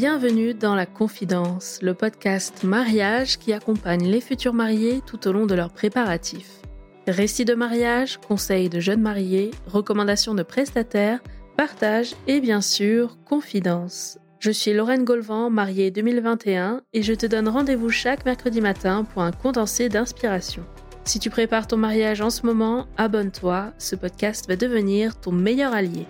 Bienvenue dans La Confidence, le podcast mariage qui accompagne les futurs mariés tout au long de leurs préparatifs. Récits de mariage, conseils de jeunes mariés, recommandations de prestataires, partage et bien sûr, confidence. Je suis Lorraine Golvan, mariée 2021, et je te donne rendez-vous chaque mercredi matin pour un condensé d'inspiration. Si tu prépares ton mariage en ce moment, abonne-toi, ce podcast va devenir ton meilleur allié.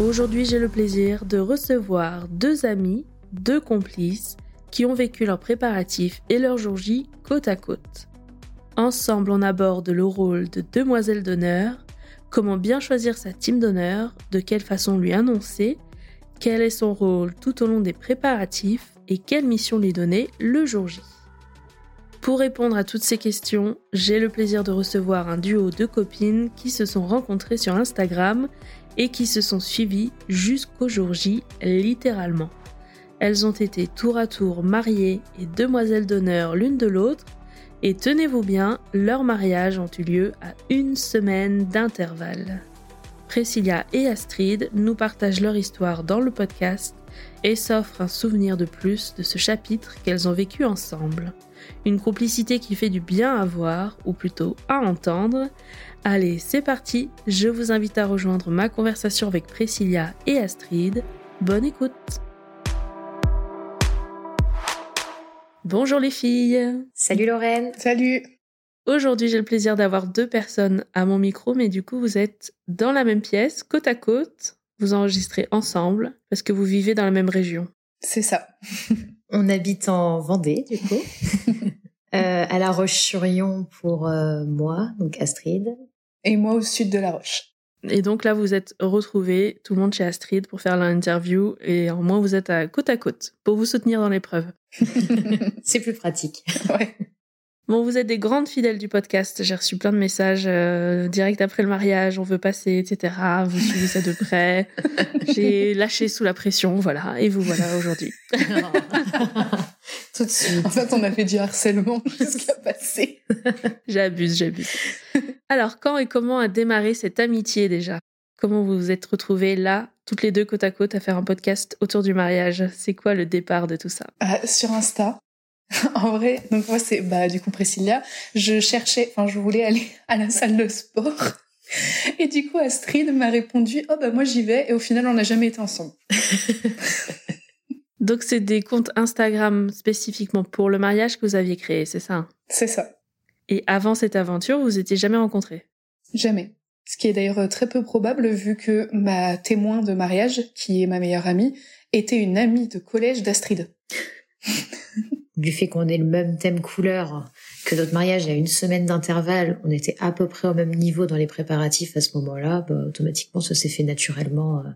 Aujourd'hui, j'ai le plaisir de recevoir deux amis, deux complices, qui ont vécu leurs préparatifs et leur jour J côte à côte. Ensemble, on aborde le rôle de demoiselle d'honneur, comment bien choisir sa team d'honneur, de quelle façon lui annoncer, quel est son rôle tout au long des préparatifs et quelle mission lui donner le jour J. Pour répondre à toutes ces questions, j'ai le plaisir de recevoir un duo de copines qui se sont rencontrées sur Instagram et qui se sont suivies jusqu'au jour J, littéralement. Elles ont été tour à tour mariées et demoiselles d'honneur l'une de l'autre, et tenez-vous bien, leurs mariages ont eu lieu à une semaine d'intervalle. Priscilla et Astrid nous partagent leur histoire dans le podcast et s'offrent un souvenir de plus de ce chapitre qu'elles ont vécu ensemble. Une complicité qui fait du bien à voir, ou plutôt à entendre, Allez, c'est parti, je vous invite à rejoindre ma conversation avec Priscilla et Astrid. Bonne écoute Bonjour les filles Salut Lorraine Salut Aujourd'hui j'ai le plaisir d'avoir deux personnes à mon micro, mais du coup vous êtes dans la même pièce, côte à côte, vous enregistrez ensemble, parce que vous vivez dans la même région. C'est ça. On habite en Vendée du coup. Euh, à La Roche-sur-Yon pour euh, moi, donc Astrid, et moi au sud de La Roche. Et donc là, vous êtes retrouvés, tout le monde chez Astrid, pour faire l'interview, et au moins vous êtes à côte à côte, pour vous soutenir dans l'épreuve. C'est plus pratique. Ouais. Bon, vous êtes des grandes fidèles du podcast. J'ai reçu plein de messages euh, direct après le mariage, on veut passer, etc. Vous suivez ça de près. J'ai lâché sous la pression, voilà. Et vous voilà aujourd'hui. Tout de suite. En fait, on a fait du harcèlement jusqu'à passer. j'abuse, j'abuse. Alors, quand et comment a démarré cette amitié déjà? Comment vous vous êtes retrouvées là, toutes les deux côte à côte, à faire un podcast autour du mariage? C'est quoi le départ de tout ça? Ah, Sur Insta. en vrai, donc moi c'est bah du coup Priscilla, je cherchais, enfin je voulais aller à la salle de sport. Et du coup Astrid m'a répondu "Oh bah moi j'y vais" et au final on n'a jamais été ensemble. Donc c'est des comptes Instagram spécifiquement pour le mariage que vous aviez créé, c'est ça C'est ça. Et avant cette aventure, vous étiez jamais rencontrés? Jamais. Ce qui est d'ailleurs très peu probable vu que ma témoin de mariage, qui est ma meilleure amie, était une amie de collège d'Astrid. Du fait qu'on ait le même thème couleur, que notre mariage a une semaine d'intervalle, on était à peu près au même niveau dans les préparatifs à ce moment-là, bah, automatiquement ça s'est fait naturellement euh,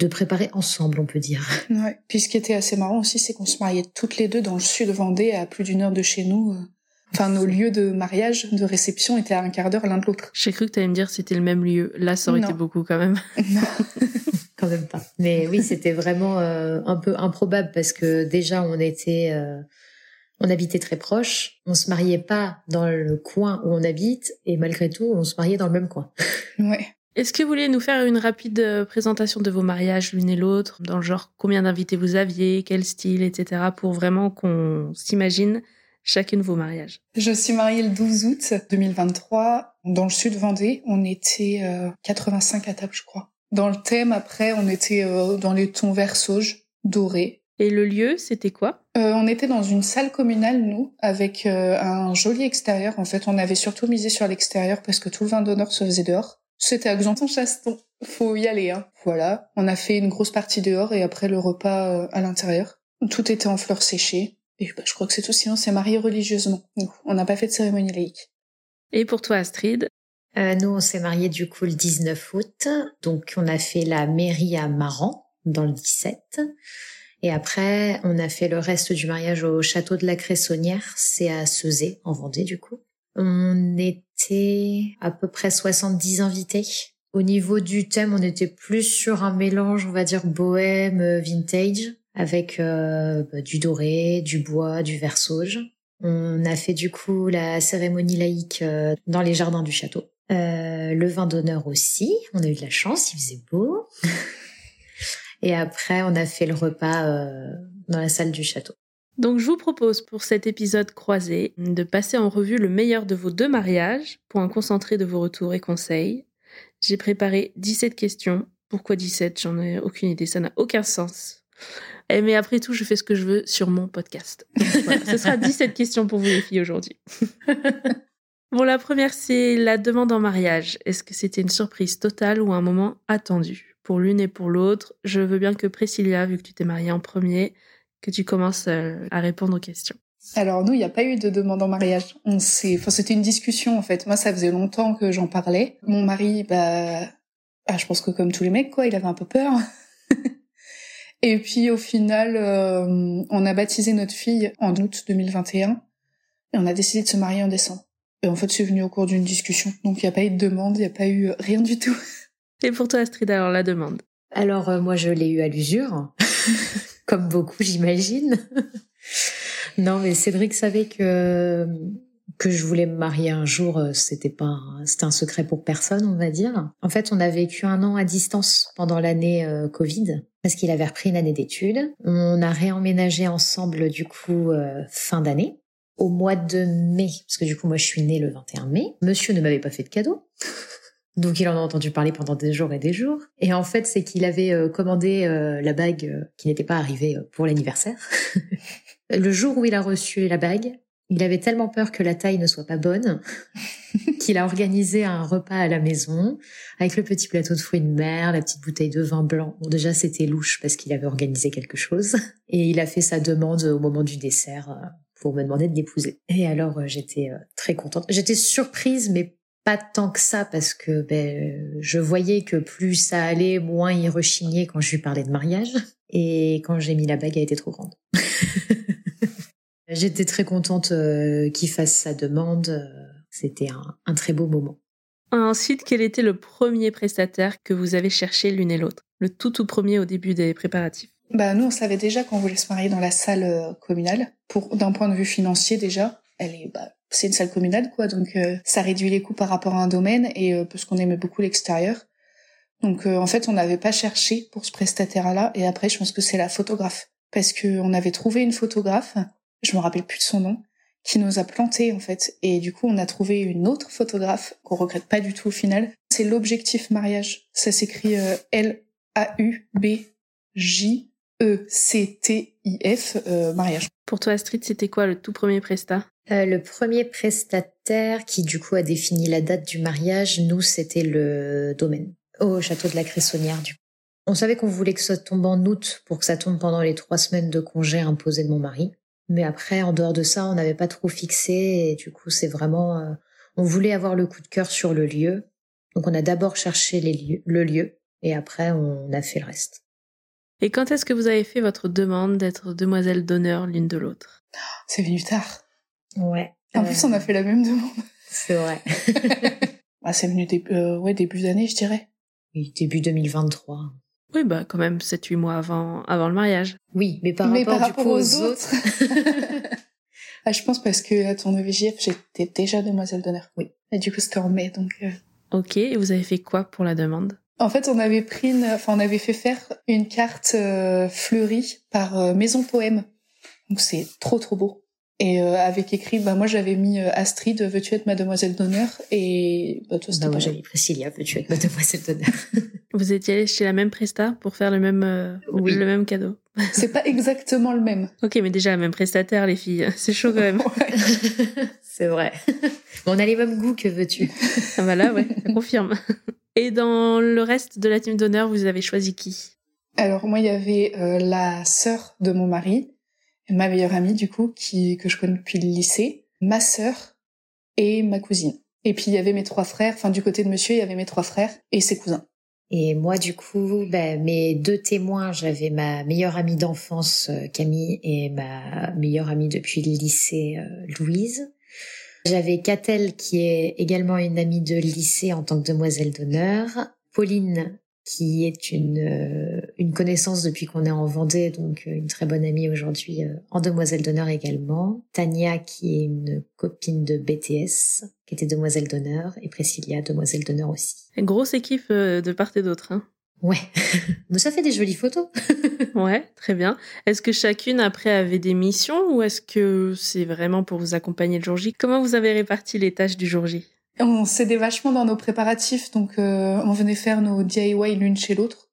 de préparer ensemble, on peut dire. Ouais. Puis ce qui était assez marrant aussi, c'est qu'on se mariait toutes les deux dans le sud Vendée, à plus d'une heure de chez nous. euh. Enfin, nos lieux de mariage, de réception étaient à un quart d'heure l'un de l'autre. J'ai cru que tu allais me dire que c'était le même lieu. Là, ça aurait Non. été beaucoup quand même. Quand même pas. Mais oui, c'était vraiment euh, un peu improbable parce que déjà on était, euh, on habitait très proche, on se mariait pas dans le coin où on habite et malgré tout on se mariait dans le même coin. Ouais. Est-ce que vous voulez nous faire une rapide euh, présentation de vos mariages l'une et l'autre, dans le genre combien d'invités vous aviez, quel style, etc., pour vraiment qu'on s'imagine chacune vos mariages? Je suis mariée le 12 août 2023 dans le sud Vendée. On était euh, 85 à table, je crois. Dans le thème, après, on était euh, dans les tons vert sauge, doré. Et le lieu, c'était quoi? Euh, on était dans une salle communale, nous, avec euh, un joli extérieur. En fait, on avait surtout misé sur l'extérieur parce que tout le vin d'honneur se faisait dehors. C'était à Xanton-Chaston. Faut y aller, hein. Voilà. On a fait une grosse partie dehors et après le repas euh, à l'intérieur. Tout était en fleurs séchées. Et bah, je crois que c'est tout. Sinon, c'est marié religieusement. nous. On n'a pas fait de cérémonie laïque. Et pour toi, Astrid? Euh, nous on s'est mariés du coup le 19 août, donc on a fait la mairie à Maran dans le 17. Et après, on a fait le reste du mariage au château de la Cressonnière, c'est à Seuzé, en Vendée du coup. On était à peu près 70 invités. Au niveau du thème, on était plus sur un mélange, on va dire bohème, vintage, avec euh, bah, du doré, du bois, du vert sauge. On a fait du coup la cérémonie laïque euh, dans les jardins du château. Euh, le vin d'honneur aussi. On a eu de la chance, il faisait beau. Et après, on a fait le repas euh, dans la salle du château. Donc je vous propose pour cet épisode croisé de passer en revue le meilleur de vos deux mariages pour un concentré de vos retours et conseils. J'ai préparé 17 questions. Pourquoi 17 J'en ai aucune idée, ça n'a aucun sens. Eh, mais après tout, je fais ce que je veux sur mon podcast. ce sera 17 questions pour vous les filles aujourd'hui. bon, la première, c'est la demande en mariage. Est-ce que c'était une surprise totale ou un moment attendu? Pour l'une et pour l'autre, je veux bien que Priscilla, vu que tu t'es mariée en premier, que tu commences euh, à répondre aux questions. Alors nous, il n'y a pas eu de demande en mariage. On c'était une discussion en fait. Moi, ça faisait longtemps que j'en parlais. Mon mari, bah, ah, je pense que comme tous les mecs, quoi, il avait un peu peur. Et puis au final, euh, on a baptisé notre fille en août 2021 et on a décidé de se marier en décembre. Et en fait, c'est venu au cours d'une discussion. Donc il n'y a pas eu de demande, il n'y a pas eu rien du tout. Et pour toi, Astrid, alors la demande Alors euh, moi, je l'ai eu à l'usure, comme beaucoup, j'imagine. non, mais Cédric savait que que je voulais me marier un jour, euh, c'était pas, c'était un secret pour personne, on va dire. En fait, on a vécu un an à distance pendant l'année Covid parce qu'il avait repris une année d'études. On a réemménagé ensemble du coup euh, fin d'année. Au mois de mai, parce que du coup moi je suis née le 21 mai, monsieur ne m'avait pas fait de cadeau. Donc il en a entendu parler pendant des jours et des jours. Et en fait, c'est qu'il avait euh, commandé euh, la bague qui n'était pas arrivée pour l'anniversaire. le jour où il a reçu la bague, il avait tellement peur que la taille ne soit pas bonne qu'il a organisé un repas à la maison avec le petit plateau de fruits de mer, la petite bouteille de vin blanc. Bon, déjà, c'était louche parce qu'il avait organisé quelque chose. Et il a fait sa demande au moment du dessert euh, pour me demander de l'épouser. Et alors, euh, j'étais euh, très contente. J'étais surprise, mais pas tant que ça parce que ben, je voyais que plus ça allait, moins il rechignait quand je lui parlais de mariage. Et quand j'ai mis la bague, elle était trop grande. J'étais très contente euh, qu'il fasse sa demande. C'était un, très beau moment. Ensuite, quel était le premier prestataire que vous avez cherché l'une et l'autre? Le tout tout premier au début des préparatifs? Bah nous, on savait déjà qu'on voulait se marier dans la salle euh, communale. Pour d'un point de vue financier déjà, elle est bah, c'est une salle communale quoi, donc ça réduit les coûts par rapport à un domaine et parce qu'on aimait beaucoup l'extérieur. Donc en fait, on n'avait pas cherché pour ce prestataire-là et après, je pense que c'est la photographe parce que on avait trouvé une photographe je me rappelle plus de son nom, qui nous a planté en fait. Et du coup, on a trouvé une autre photographe qu'on regrette pas du tout au final. C'est l'objectif mariage. Ça s'écrit euh, L A U B J E C T I F euh, mariage. Pour toi, Astrid, c'était quoi le tout premier prestat? Euh, Le premier prestataire qui du coup a défini la date du mariage, nous c'était le domaine au château de la Cressonnière du coup. On savait qu'on voulait que ça tombe en août pour que ça tombe pendant les trois semaines de congé imposées de mon mari. Mais après, en dehors de ça, on n'avait pas trop fixé et du coup, c'est vraiment, euh, on voulait avoir le coup de cœur sur le lieu. Donc, on a d'abord cherché les lieux, le lieu et après, on a fait le reste. Et quand est-ce que vous avez fait votre demande d'être demoiselle d'honneur l'une de l'autre? C'est venu tard. Ouais. En plus, on a fait la même demande. C'est vrai. ah, c'est venu début, euh, ouais, début d'année, je dirais. Oui, début 2023. Oui, bah quand même 7-8 mois avant, avant le mariage. Oui, mais par rapport, aux, autres. ah, je pense parce que à ton EVJF, j'étais déjà demoiselle d'honneur. Oui. Et du coup, c'était en mai, donc. Euh. Ok, et vous avez fait quoi pour la demande? En fait, on avait pris, une... enfin, on avait fait faire une carte euh, fleurie par euh, Maison Poème. Donc c'est trop trop beau. Et euh, avec écrit bah moi j'avais mis euh, Astrid veux-tu être ma demoiselle d'honneur? Et bah toi bah, moi j'avais mis Priscilla veux-tu être ma demoiselle d'honneur? Vous étiez allé chez la même presta pour faire le même euh, oui. le même cadeau. C'est pas exactement le même. Ok mais déjà la même prestataire les filles c'est chaud quand même. C'est vrai. On a les mêmes goûts que veux-tu? Ah bah là ouais ça confirme et dans le reste de la team d'honneur vous avez choisi qui? Alors moi il y avait la sœur de mon mari ma meilleure amie du coup, qui que je connais depuis le lycée, ma sœur et ma cousine. Et puis il y avait mes trois frères, enfin du côté de monsieur, il y avait mes trois frères et ses cousins. Et moi du coup, ben, mes deux témoins, j'avais ma meilleure amie d'enfance euh, Camille et ma meilleure amie depuis le lycée euh, Louise. J'avais Catel qui est également une amie de lycée en tant que demoiselle d'honneur, Pauline qui est une, euh, connaissance depuis qu'on est en Vendée, donc euh, une très bonne amie aujourd'hui euh, en demoiselle d'honneur également. Tania, qui est une copine de BTS, qui était demoiselle d'honneur, et Priscilla, demoiselle d'honneur aussi. Grosse équipe de part et d'autre. Hein. Ouais, mais ça fait des jolies photos. ouais, très bien. Est-ce que chacune après avait des missions ou est-ce que c'est vraiment pour vous accompagner le jour J? Comment vous avez réparti les tâches du jour J? On s'aidait vachement dans nos préparatifs, donc euh, on venait faire nos DIY l'une chez l'autre,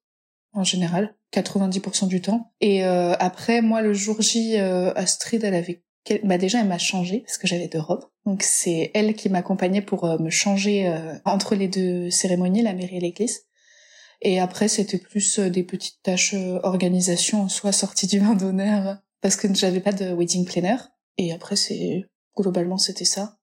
en général, 90% du temps. Et euh, après, moi, le jour J, euh, Astrid, elle avait... Bah déjà, elle m'a changé parce que j'avais deux robes. Donc c'est elle qui m'accompagnait pour me changer entre les deux cérémonies, la mairie et l'église. Et après, c'était plus des petites tâches organisation en soi, sortie du vin d'honneur, parce que j'avais pas de wedding planner. Et après, c'est globalement, c'était ça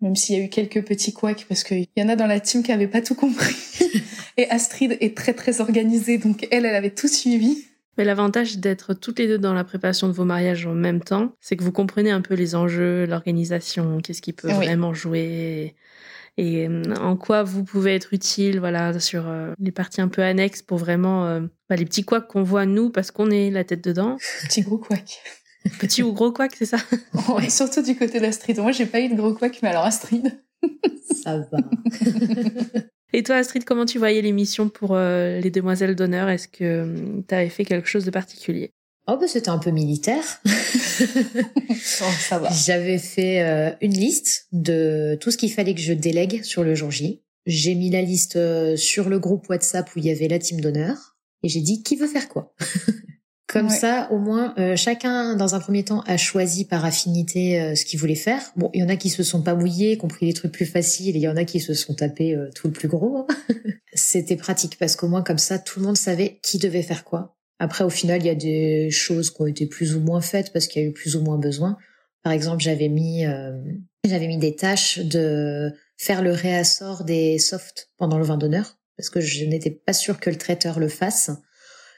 même s'il y a eu quelques petits couacs parce qu'il y en a dans la team qui avaient pas tout compris. et Astrid est très très organisée, donc elle, elle avait tout suivi. Mais l'avantage d'être toutes les deux dans la préparation de vos mariages en même temps, c'est que vous comprenez un peu les enjeux, l'organisation, qu'est-ce qui peut vraiment jouer et euh, en quoi vous pouvez être utile, voilà, sur euh, les parties un peu annexes pour vraiment euh, bah, les petits couacs qu'on voit nous parce qu'on est la tête dedans. Petit gros couacs. Petit ou gros quack, c'est ça? Ouais, Surtout du côté d'Astrid. Moi, j'ai pas eu de gros quack, mais alors Astrid. ça va. Et toi, Astrid, comment tu voyais l'émission pour euh, les demoiselles d'honneur? Est-ce que hum, tu avais fait quelque chose de particulier? Oh, bah, c'était un peu militaire. ça va. J'avais fait euh, une liste de tout ce qu'il fallait que je délègue sur le jour J. J'ai mis la liste euh, sur le groupe WhatsApp où il y avait la team d'honneur et j'ai dit qui veut faire quoi? Comme ça, au moins, euh, chacun, dans un premier temps, a choisi par affinité euh, ce qu'il voulait faire. Bon, il y en a qui se sont pas mouillés, qui ont pris les trucs plus faciles, et il y en a qui se sont tapés euh, tout le plus gros. C'était pratique parce qu'au moins, comme ça, tout le monde savait qui devait faire quoi. Après, au final, il y a des choses qui ont été plus ou moins faites parce qu'il y a eu plus ou moins besoin. Par exemple, j'avais mis, j'avais mis des tâches de faire le réassort des softs pendant le vin d'honneur parce que je n'étais pas sûre que le traiteur le fasse.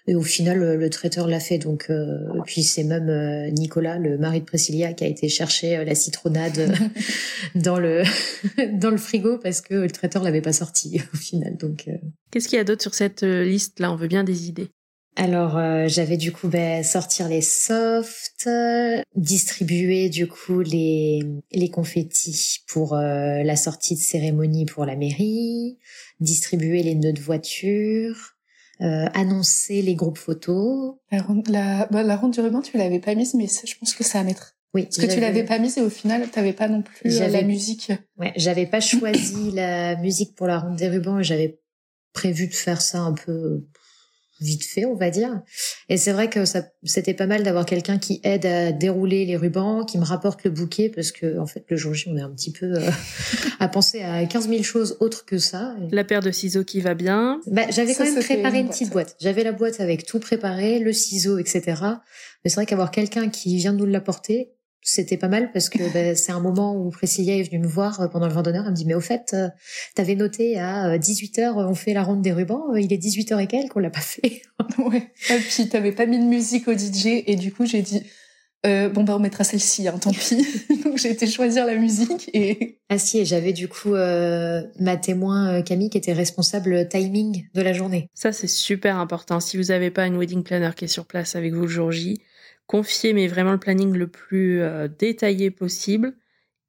Et au final, le, traiteur l'a fait. Donc, euh, puis c'est même euh, Nicolas, le mari de Priscilla, qui a été chercher euh, la citronnade dans le dans le frigo parce que le traiteur l'avait pas sorti au final. Donc, qu'est-ce qu'il y a d'autre sur cette liste là On veut bien des idées. Alors j'avais du coup ben, sortir les softs, distribuer du coup les les confettis pour la sortie de cérémonie pour la mairie, distribuer les nœuds de voiture, euh, annoncer les groupes photos. La, la, bah, la ronde du ruban, tu l'avais pas mise, mais je pense que ça à mettre. Oui. Parce que tu l'avais pas mise et au final, t'avais pas non plus euh, la musique. Ouais, j'avais pas choisi la musique pour la ronde des rubans et j'avais prévu de faire ça un peu vite fait, on va dire. Et c'est vrai que ça, c'était pas mal d'avoir quelqu'un qui aide à dérouler les rubans, qui me rapporte le bouquet, parce que en fait, le jour J, on est un petit peu euh, à penser à 15 000 choses autres que ça. La paire de ciseaux qui va bien. Bah, j'avais quand même préparé une, petite boîte. J'avais la boîte avec tout préparé, le ciseau, etc. Mais c'est vrai qu'avoir quelqu'un qui vient de nous l'apporter, c'était pas mal parce que ben, c'est un moment où Priscilla est venue me voir euh, pendant le vent d'honneur. Elle me dit, mais au fait, euh, t'avais noté à 18h, euh, on fait la ronde des rubans. Il est 18h et quelques, on l'a pas fait. ouais. Et puis, t'avais pas mis de musique au DJ. Et du coup, j'ai dit, bon, bah, on mettra celle-ci, hein, tant pis. Donc, j'ai été choisir la musique et... Ah si, et j'avais du coup ma témoin Camille qui était responsable timing de la journée. Ça, c'est super important. Si vous avez pas une wedding planner qui est sur place avec vous le jour J, confiez mais vraiment le planning le plus euh, détaillé possible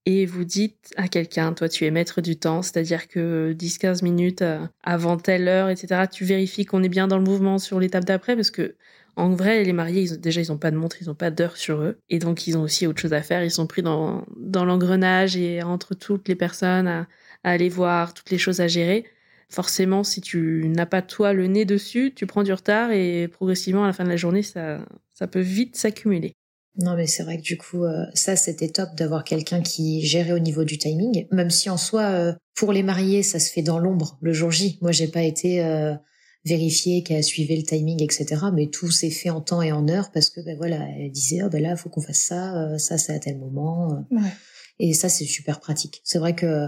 et vous dites à quelqu'un, toi tu es maître du temps, c'est-à-dire que 10-15 minutes euh, avant telle heure, etc., tu vérifies qu'on est bien dans le mouvement sur l'étape d'après parce que en vrai, les mariés, ils déjà, ils n'ont pas de montre, ils n'ont pas d'heure sur eux. Et donc, ils ont aussi autre chose à faire. Ils sont pris dans, dans l'engrenage et entre toutes les personnes à aller voir, toutes les choses à gérer forcément, si tu n'as pas toi le nez dessus, tu prends du retard et progressivement à la fin de la journée, ça, ça peut vite s'accumuler. Non, mais c'est vrai que du coup, euh, ça, c'était top d'avoir quelqu'un qui gérait au niveau du timing. Même si en soi, euh, pour les mariés, ça se fait dans l'ombre le jour J. Moi, j'ai pas été euh, vérifié qu'elle suivait le timing, etc. Mais tout s'est fait en temps et en heure parce que, ben voilà, elle disait, oh ben là, faut qu'on fasse ça, ça, c'est à tel moment. Et ça, c'est super pratique. C'est vrai que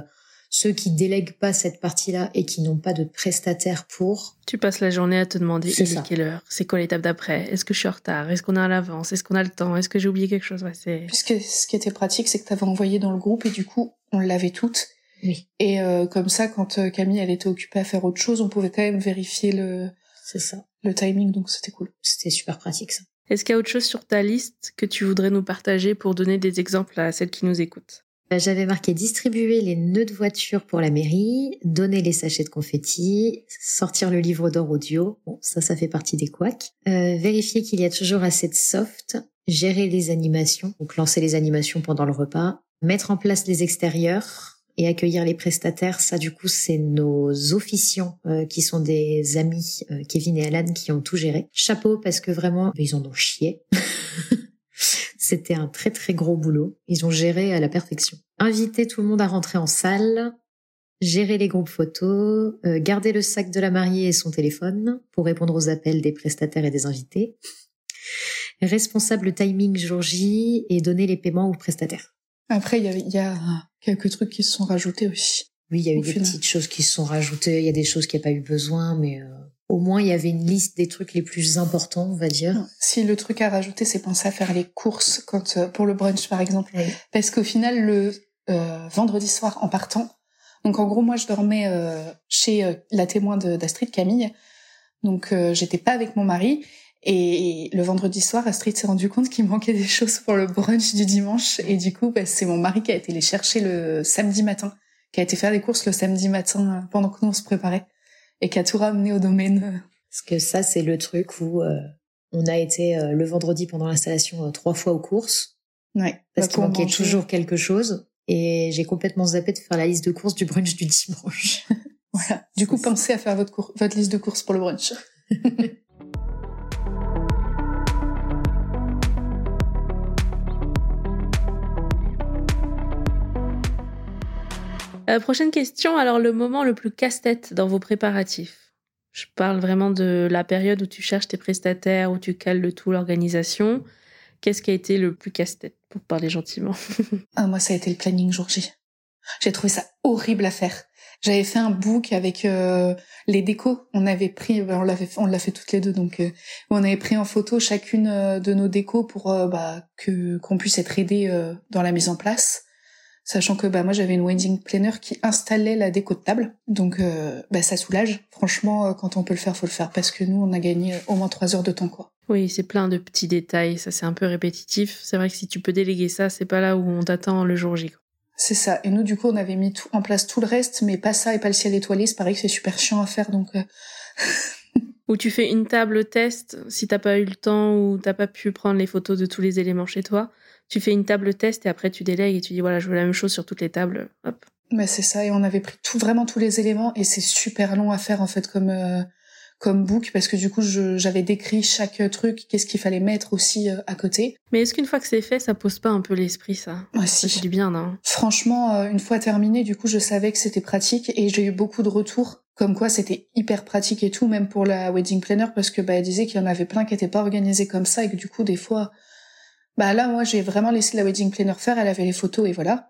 ceux qui délèguent pas cette partie-là et qui n'ont pas de prestataire pour. Tu passes la journée à te demander il est quelle heure, c'est quoi l'étape d'après, est-ce que je suis en retard, est-ce qu'on est à l'avance, est-ce qu'on a le temps, est-ce que j'ai oublié quelque chose? Ouais, Puisque ce qui était pratique, c'est que tu avais envoyé dans le groupe et du coup, on l'avait toutes. Oui. Et euh, comme ça, quand euh, Camille elle était occupée à faire autre chose, on pouvait quand même vérifier le C'est ça. Le timing, donc c'était cool. C'était super pratique ça. Est-ce qu'il y a autre chose sur ta liste que tu voudrais nous partager pour donner des exemples à celles qui nous écoutent? J'avais marqué distribuer les nœuds de voiture pour la mairie, donner les sachets de confettis, sortir le livre d'or audio. Bon, ça, ça fait partie des couacs. Euh, vérifier qu'il y a toujours assez de soft, gérer les animations, donc lancer les animations pendant le repas, mettre en place les extérieurs, et accueillir les prestataires, ça du coup c'est nos officiants euh, qui sont des amis euh, Kevin et Alan qui ont tout géré. Chapeau parce que vraiment ils en ont chié. C'était un très très gros boulot. Ils ont géré à la perfection. Inviter tout le monde à rentrer en salle, gérer les groupes photos, euh, garder le sac de la mariée et son téléphone pour répondre aux appels des prestataires et des invités. Responsable timing jour J et donner les paiements aux prestataires. Après, il y, a quelques trucs qui se sont rajoutés aussi. Oui, il y a eu des petites choses qui se sont rajoutées. Il y a des choses qui n'ont pas eu besoin, mais euh, au moins il y avait une liste des trucs les plus importants, on va dire. Si le truc à rajouter, c'est penser à faire les courses quand euh, pour le brunch par exemple, parce qu'au final le euh, vendredi soir en partant, donc en gros moi je dormais chez la témoin d'Astrid Camille, donc j'étais pas avec mon mari. Et le vendredi soir, Astrid s'est rendu compte qu'il manquait des choses pour le brunch du dimanche. Et du coup, bah, c'est mon mari qui a été les chercher le samedi matin, qui a été faire des courses le samedi matin euh, pendant que nous on se préparait et qui a tout ramené au domaine. Parce que ça, c'est le truc où euh, on a été euh, le vendredi pendant l'installation trois fois aux courses. Ouais. Parce qu'il manquait toujours quelque chose. Et j'ai complètement zappé de faire la liste de courses du brunch du dimanche. voilà. Du coup, pensez à faire votre, votre liste de courses pour le brunch. Euh, prochaine question, alors le moment le plus casse-tête dans vos préparatifs? Je parle vraiment de la période où tu cherches tes prestataires, où tu cales le tout, l'organisation. Qu'est-ce qui a été le plus casse-tête, pour parler gentiment? Ah, Moi, ça a été le planning jour J. J'ai trouvé ça horrible à faire. J'avais fait un book avec euh, les décos. On avait pris, on l'avait, l'a fait toutes les deux, donc euh, on avait pris en photo chacune de nos décos pour bah, que qu'on puisse être aidé dans la mise en place sachant que bah moi j'avais une wedding planner qui installait la déco de table, donc euh, bah ça soulage. Franchement, euh, quand on peut le faire, faut le faire parce que nous on a gagné au moins trois heures de temps quoi. Oui, c'est plein de petits détails, ça c'est un peu répétitif. C'est vrai que si tu peux déléguer ça, c'est pas là où on t'attend le jour J. C'est ça. Et nous du coup on avait mis tout en place tout le reste, mais pas ça et pas le ciel étoilé. C'est pareil que c'est super chiant à faire donc. Euh... Ou tu fais une table test si t'as pas eu le temps ou t'as pas pu prendre les photos de tous les éléments chez toi tu fais une table test et après tu délègues et tu dis voilà, je veux la même chose sur toutes les tables. Hop. Mais c'est ça, et on avait pris tout, vraiment tous les éléments et c'est super long à faire en fait comme euh, comme book parce que du coup j'avais décrit chaque truc, qu'est-ce qu'il fallait mettre aussi euh, à côté. Mais est-ce qu'une fois que c'est fait, ça pose pas un peu l'esprit ça? Ah, si. Ça fait du bien, non? Franchement, euh, une fois terminé, du coup je savais que c'était pratique et j'ai eu beaucoup de retours comme quoi c'était hyper pratique et tout, même pour la wedding planner parce que bah elle disait qu'il y en avait plein qui étaient pas organisés comme ça et que du coup des fois bah là, moi, j'ai vraiment laissé la wedding planner faire. Elle avait les photos et voilà.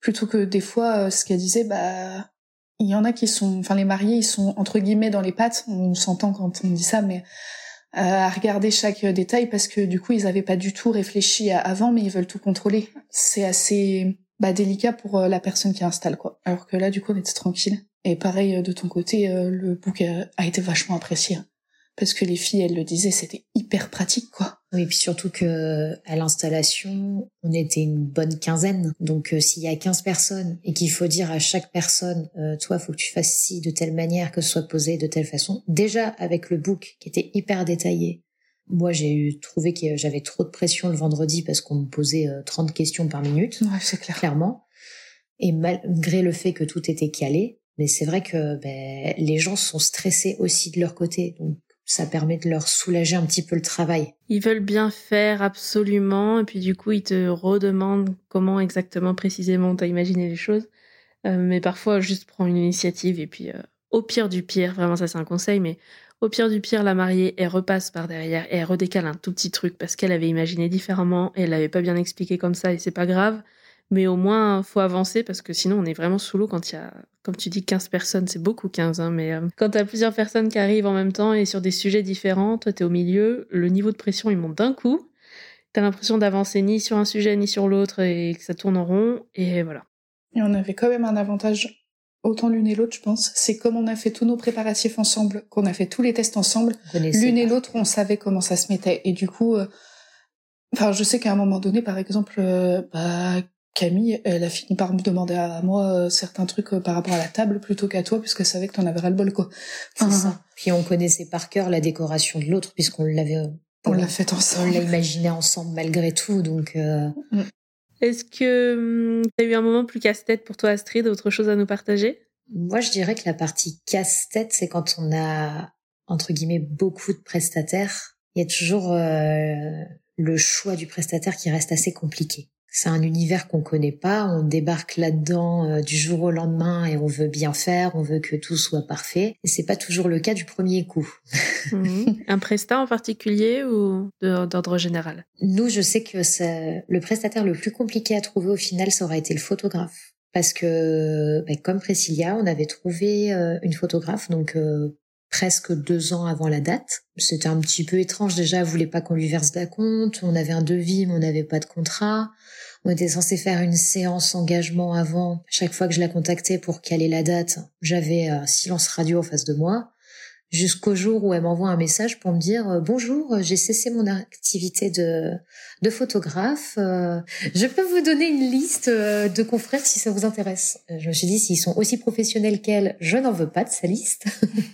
Plutôt que des fois, euh, ce qu'elle disait, bah, il y en a qui sont, enfin, les mariés, ils sont entre guillemets dans les pattes. On s'entend quand on dit ça, mais euh, à regarder chaque détail parce que du coup, ils avaient pas du tout réfléchi avant, mais ils veulent tout contrôler. C'est assez bah, délicat pour euh, la personne qui installe, quoi. Alors que là, du coup, on était tranquille. Et pareil de ton côté, le book a été vachement apprécié parce que les filles, elles le disaient, c'était hyper pratique, quoi. Oui, et puis surtout que à l'installation, on était une bonne quinzaine. Donc euh, s'il y a 15 personnes et qu'il faut dire à chaque personne, euh, toi, faut que tu fasses ci de telle manière, que ce soit posé de telle façon. Déjà avec le book qui était hyper détaillé. Moi, j'ai eu trouvé que j'avais trop de pression le vendredi parce qu'on me posait 30 euh, questions par minute. Ouais, c'est clair. Clairement. Et malgré le fait que tout était calé, mais c'est vrai que ben, les gens sont stressés aussi de leur côté. Donc ça permet de leur soulager un petit peu le travail. Ils veulent bien faire absolument, et puis du coup, ils te redemandent comment exactement, précisément, t'as imaginé les choses. Euh, mais parfois, juste prends une initiative, et puis euh, au pire du pire, vraiment ça c'est un conseil, mais au pire du pire, la mariée, elle repasse par derrière et elle redécale un tout petit truc parce qu'elle avait imaginé différemment et elle l'avait pas bien expliqué comme ça et c'est pas grave. Mais au moins, faut avancer parce que sinon, on est vraiment sous l'eau quand il y a, comme tu dis, 15 personnes. C'est beaucoup 15, hein, mais euh, quand tu as plusieurs personnes qui arrivent en même temps et sur des sujets différents, toi, tu es au milieu, le niveau de pression, il monte d'un coup. Tu as l'impression d'avancer ni sur un sujet ni sur l'autre et que ça tourne en rond. Et voilà. Et on avait quand même un avantage autant l'une et l'autre, je pense. C'est comme on a fait tous nos préparatifs ensemble, qu'on a fait tous les tests ensemble. L'une et l'autre, on savait comment ça se mettait. Et du coup, euh, enfin, je sais qu'à un moment donné, par exemple, euh, bah, Camille, elle a fini par me demander à moi euh, certains trucs par rapport à la table plutôt qu'à toi, puisqu'elle savait que t'en avais ras le bol, quoi. C'est ça. Puis on connaissait par cœur la décoration de l'autre, puisqu'on l'avait. on l'a fait ensemble. On l'a imaginé ensemble malgré tout, donc. Mm. Est-ce que hum, tu as eu un moment plus casse-tête pour toi, Astrid, autre chose à nous partager? Moi, je dirais que la partie casse-tête, c'est quand on a, entre guillemets, beaucoup de prestataires. Il y a toujours euh, le choix du prestataire qui reste assez compliqué c'est un univers qu'on connaît pas, on débarque là-dedans euh, du jour au lendemain et on veut bien faire, on veut que tout soit parfait. Et c'est pas toujours le cas du premier coup. Mhm. Un prestat en particulier ou d'ordre général? Nous, je sais que le prestataire le plus compliqué à trouver au final, ça aura été le photographe. Parce que, ben, comme Priscilla, on avait trouvé euh, une photographe, donc euh, presque deux ans avant la date. C'était un petit peu étrange déjà, elle voulait pas qu'on lui verse compte. On avait un devis, mais on n'avait pas de contrat. On était censé faire une séance engagement avant. Chaque fois que je la contactais pour caler la date, j'avais un silence radio en face de moi. Jusqu'au jour où elle m'envoie un message pour me dire euh, bonjour, j'ai cessé mon activité de, de photographe. Euh, je peux vous donner une liste euh, de confrères si ça vous intéresse. Je me suis dit s'ils sont aussi professionnels qu'elle, je n'en veux pas de sa liste.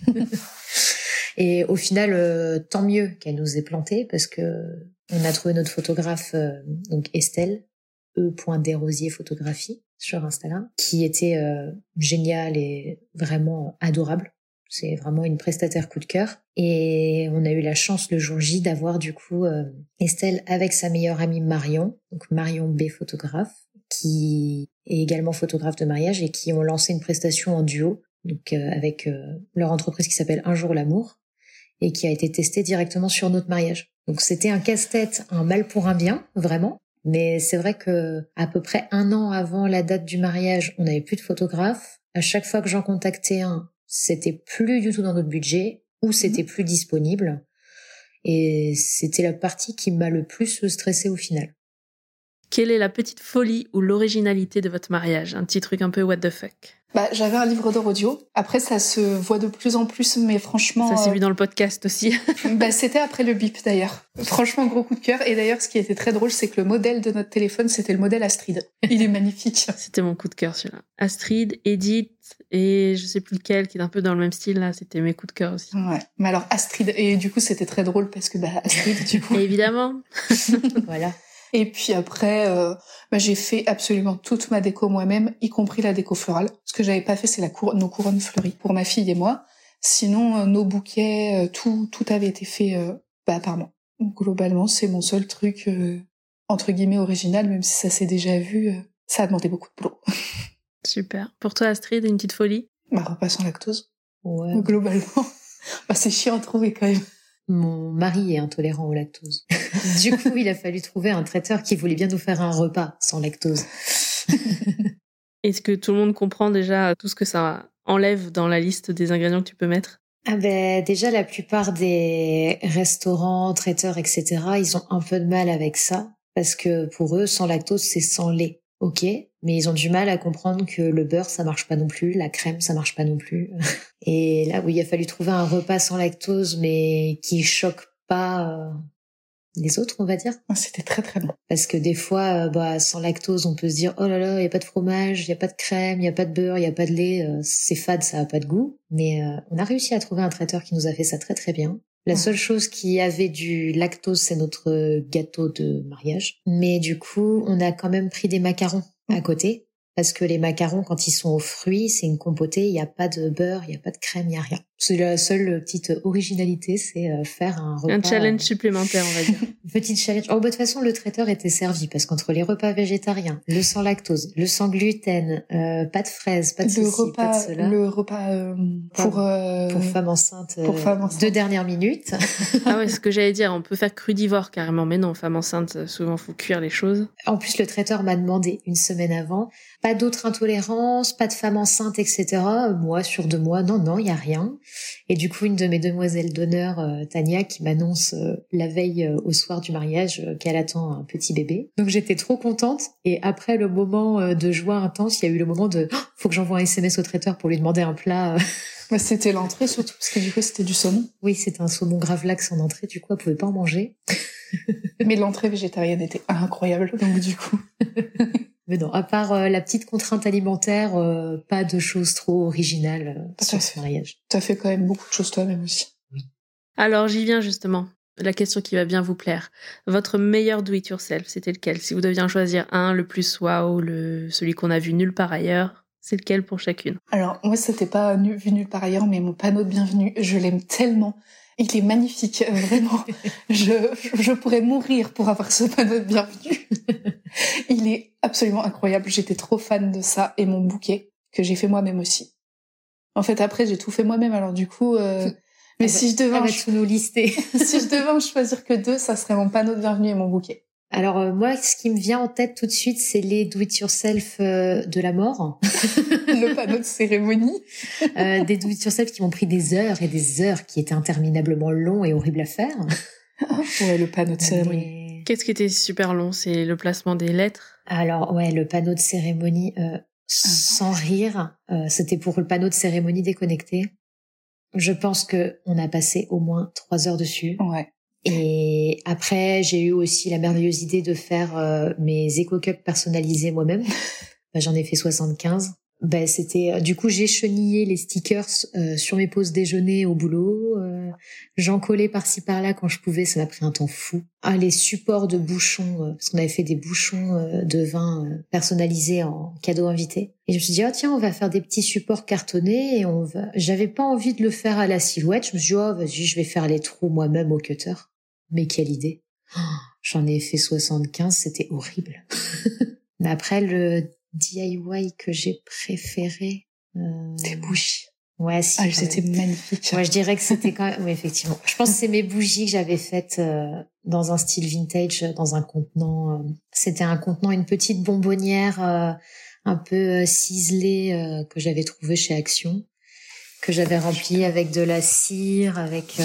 Et au final, tant mieux qu'elle nous ait planté parce que on a trouvé notre photographe, donc Estelle, e.desrosiers photographie sur Instagram, qui était euh, génial et vraiment adorable. C'est vraiment une prestataire coup de cœur. Et on a eu la chance le jour J d'avoir du coup euh, Estelle avec sa meilleure amie Marion, donc Marion B photographe, qui est également photographe de mariage et qui ont lancé une prestation en duo, donc euh, avec leur entreprise qui s'appelle Un jour l'amour et qui a été testée directement sur notre mariage. Donc c'était un casse-tête, un mal pour un bien, vraiment. Mais c'est vrai que à peu près un an avant la date du mariage, on n'avait plus de photographe. À chaque fois que j'en contactais un, c'était plus du tout dans notre budget ou c'était mhm. plus disponible. Et c'était la partie qui m'a le plus stressé au final. Quelle est la petite folie ou l'originalité de votre mariage? Un petit truc un peu what the fuck? Bah, j'avais un livre d'or audio. Après, ça se voit de plus en plus, mais franchement. Ça s'est vu euh, dans le podcast aussi. bah, c'était après le bip d'ailleurs. Franchement, gros coup de cœur. Et d'ailleurs, ce qui était très drôle, c'est que le modèle de notre téléphone, c'était le modèle Astrid. Il est magnifique. C'était mon coup de cœur celui-là. Astrid, Edith et je sais plus lequel, qui est un peu dans le même style là. C'était mes coups de cœur aussi. Ouais. Mais alors Astrid, et du coup, c'était très drôle parce que bah Astrid, du coup. Évidemment. voilà. Et puis après, euh, bah, j'ai fait absolument toute ma déco moi-même, y compris la déco florale. Ce que j'avais pas fait, c'est la cour nos couronnes fleuries pour ma fille et moi. Sinon, euh, nos bouquets, euh, tout, tout avait été fait bah, par moi. globalement, c'est mon seul truc entre guillemets original, même si ça s'est déjà vu. ça a demandé beaucoup de boulot. Super. Pour toi, Astrid, une petite folie Bah, repas sans lactose. Ouais. Globalement, bah, c'est chiant à trouver quand même. Mon mari est intolérant au lactose. du coup, il a fallu trouver un traiteur qui voulait bien nous faire un repas sans lactose. Est-ce que tout le monde comprend déjà tout ce que ça enlève dans la liste des ingrédients que tu peux mettre? Ah ben déjà la plupart des restaurants, traiteurs, etc. Ils ont un peu de mal avec ça parce que pour eux sans lactose c'est sans lait. Ok, mais ils ont du mal à comprendre que le beurre ça marche pas non plus, la crème ça marche pas non plus. Et là où il a fallu trouver un repas sans lactose mais qui choque pas euh, les autres, on va dire. Ah, c'était très très bon. Parce que des fois, euh, bah, sans lactose, on peut se dire oh là là, il y a pas de fromage, il y a pas de crème, il y a pas de beurre, il y a pas de lait, euh, c'est fade, ça a pas de goût. Mais on a réussi à trouver un traiteur qui nous a fait ça très très bien. La seule chose qui avait du lactose, c'est notre gâteau de mariage. Mais du coup, on a quand même pris des macarons à côté parce que les macarons, quand ils sont aux fruits, c'est une compotée, il n'y a pas de beurre, il n'y a pas de crème, il n'y a rien. C'est la seule petite originalité, c'est euh, faire un repas. Un challenge supplémentaire, on va dire. petite challenge. Oh, bah, de toute façon, le traiteur était servi parce qu'entre les repas végétariens, le sans lactose, le sans gluten, euh, pas de fraises, pas de le ceci, repas, pas de cela. Le repas euh, pour euh, pour femmes enceintes. Pour femmes enceintes. Deux dernières minutes. ah ouais, ce que j'allais dire, on peut faire crudivore carrément, mais non, femme enceinte, souvent faut cuire les choses. En plus, le traiteur m'a demandé une semaine avant, pas d'autres intolérances, pas de femmes enceintes, etc. Moi, sur deux mois, non, non, il y a rien. Et du coup, une de mes demoiselles d'honneur, euh, Tania, qui m'annonce euh, la veille au soir du mariage qu'elle attend un petit bébé. Donc j'étais trop contente. Et après le moment de joie intense, il y a eu le moment de oh, faut que j'envoie un SMS au traiteur pour lui demander un plat. c'était l'entrée surtout parce que du coup c'était du saumon. Oui, c'était un saumon gravlax en entrée. Du coup, elle pouvait pas en manger. Mais l'entrée végétarienne était incroyable. Donc du coup. Mais non, à part euh, la petite contrainte alimentaire, euh, pas de choses trop originales euh, sur ce mariage. T'as fait quand même beaucoup de choses toi-même aussi. Oui. Alors j'y viens justement. La question qui va bien vous plaire. Votre meilleur do it yourself, c'était lequel? Si vous deviez en choisir un, le plus wow, le celui qu'on a vu nulle part ailleurs, c'est lequel pour chacune? Alors moi c'était pas vu nulle part ailleurs, mais mon panneau de bienvenue, je l'aime tellement. Il est magnifique, vraiment. je, je pourrais mourir pour avoir ce panneau de bienvenue. Il est absolument incroyable. J'étais trop fan de ça et mon bouquet que j'ai fait moi-même aussi. En fait, après, j'ai tout fait moi-même. Alors du coup, euh... mais si je devais, je... nous lister. si je devais en choisir que deux, ça serait mon panneau de bienvenue et mon bouquet. Alors euh, moi, ce qui me vient en tête tout de suite, c'est les do-it-yourself euh, de la mort. le panneau de cérémonie. euh, des do-it-yourself qui m'ont pris des heures et des heures, qui étaient interminablement longs et horribles à faire. ouais, le panneau de cérémonie. Qu'est-ce qui était super long? C'est le placement des lettres? Alors ouais, le panneau de cérémonie, euh, sans rire, c'était pour le panneau de cérémonie déconnecté. Je pense que on a passé au moins trois heures dessus. Ouais. Et après, j'ai eu aussi la merveilleuse idée de faire euh, mes éco-cups personnalisés moi-même. Bah, J'en ai fait 75. Ben, c'était euh, du coup j'ai chenillé les stickers euh, sur mes pauses déjeuner au boulot. J'en collais par-ci par-là quand je pouvais. Ça m'a pris un temps fou. Ah les supports de bouchons parce qu'on avait fait des bouchons de vin personnalisés en cadeau invité. Et je me suis dit oh tiens on va faire des petits supports cartonnés et on va. J'avais pas envie de le faire à la silhouette. Je me suis dit oh vas-y je vais faire les trous moi-même au cutter. Mais quelle idée J'en ai fait 75, c'était horrible. Mais après, le DIY que j'ai préféré... Euh... Des bougies. Ouais, si. Ah, c'était magnifique. Ouais, je dirais que c'était quand même... Oui, effectivement. Je pense que c'est mes bougies que j'avais faites euh, dans un style vintage, dans un contenant. Euh, c'était un contenant, une petite bonbonnière euh, un peu ciselée que j'avais trouvé chez Action, que j'avais rempli avec de la cire, avec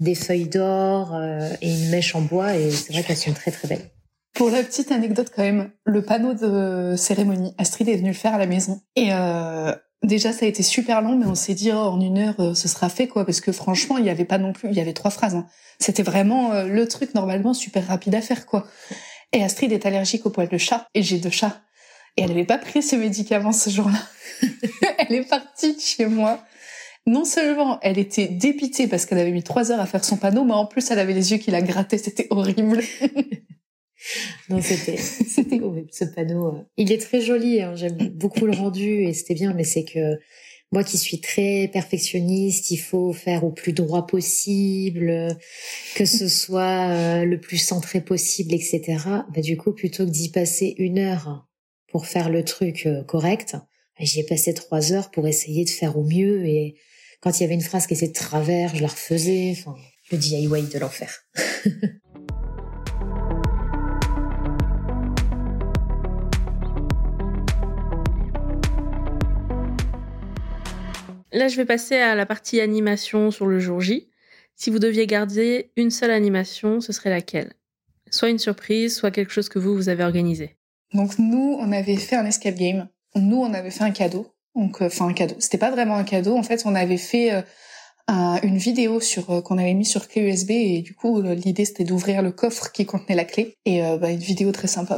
des feuilles d'or euh, et une mèche en bois et c'est vrai qu'elles sont très très belles. Pour la petite anecdote quand même, le panneau de cérémonie, Astrid est venue le faire à la maison. Et euh, déjà ça a été super long mais on s'est dit oh, en une heure euh, ce sera fait quoi. Parce que franchement il y avait pas non plus il y avait trois phrases hein. c'était vraiment euh, le truc normalement super rapide à faire quoi. Et Astrid est allergique aux poils de chat et j'ai deux chats. Et elle n'avait pas pris ce médicament ce jour-là. Elle est partie de chez moi. Non seulement elle était dépitée parce qu'elle avait mis trois heures à faire son panneau, mais en plus elle avait les yeux qui la grattaient, c'était horrible. non, c'était ce panneau. Euh. Il est très joli, hein, j'aime beaucoup le rendu et c'était bien, mais c'est que moi qui suis très perfectionniste, il faut faire au plus droit possible, que ce soit euh, le plus centré possible, etc. Bah, du coup, plutôt que d'y passer une heure pour faire le truc euh, correct, bah, j'y ai passé trois heures pour essayer de faire au mieux et quand il y avait une phrase qui était de travers, je la refaisais. Le DIY de l'enfer. Là, je vais passer à la partie animation sur le jour J. Si vous deviez garder une seule animation, ce serait laquelle? Soit une surprise, soit quelque chose que vous, vous avez organisé. Donc nous, on avait fait un escape game. Nous, on avait fait un cadeau. Donc, euh, enfin un cadeau. C'était pas vraiment un cadeau. En fait, on avait fait euh, une vidéo sur euh, qu'on avait mis sur clé USB et du coup l'idée c'était d'ouvrir le coffre qui contenait la clé et bah, une vidéo très sympa.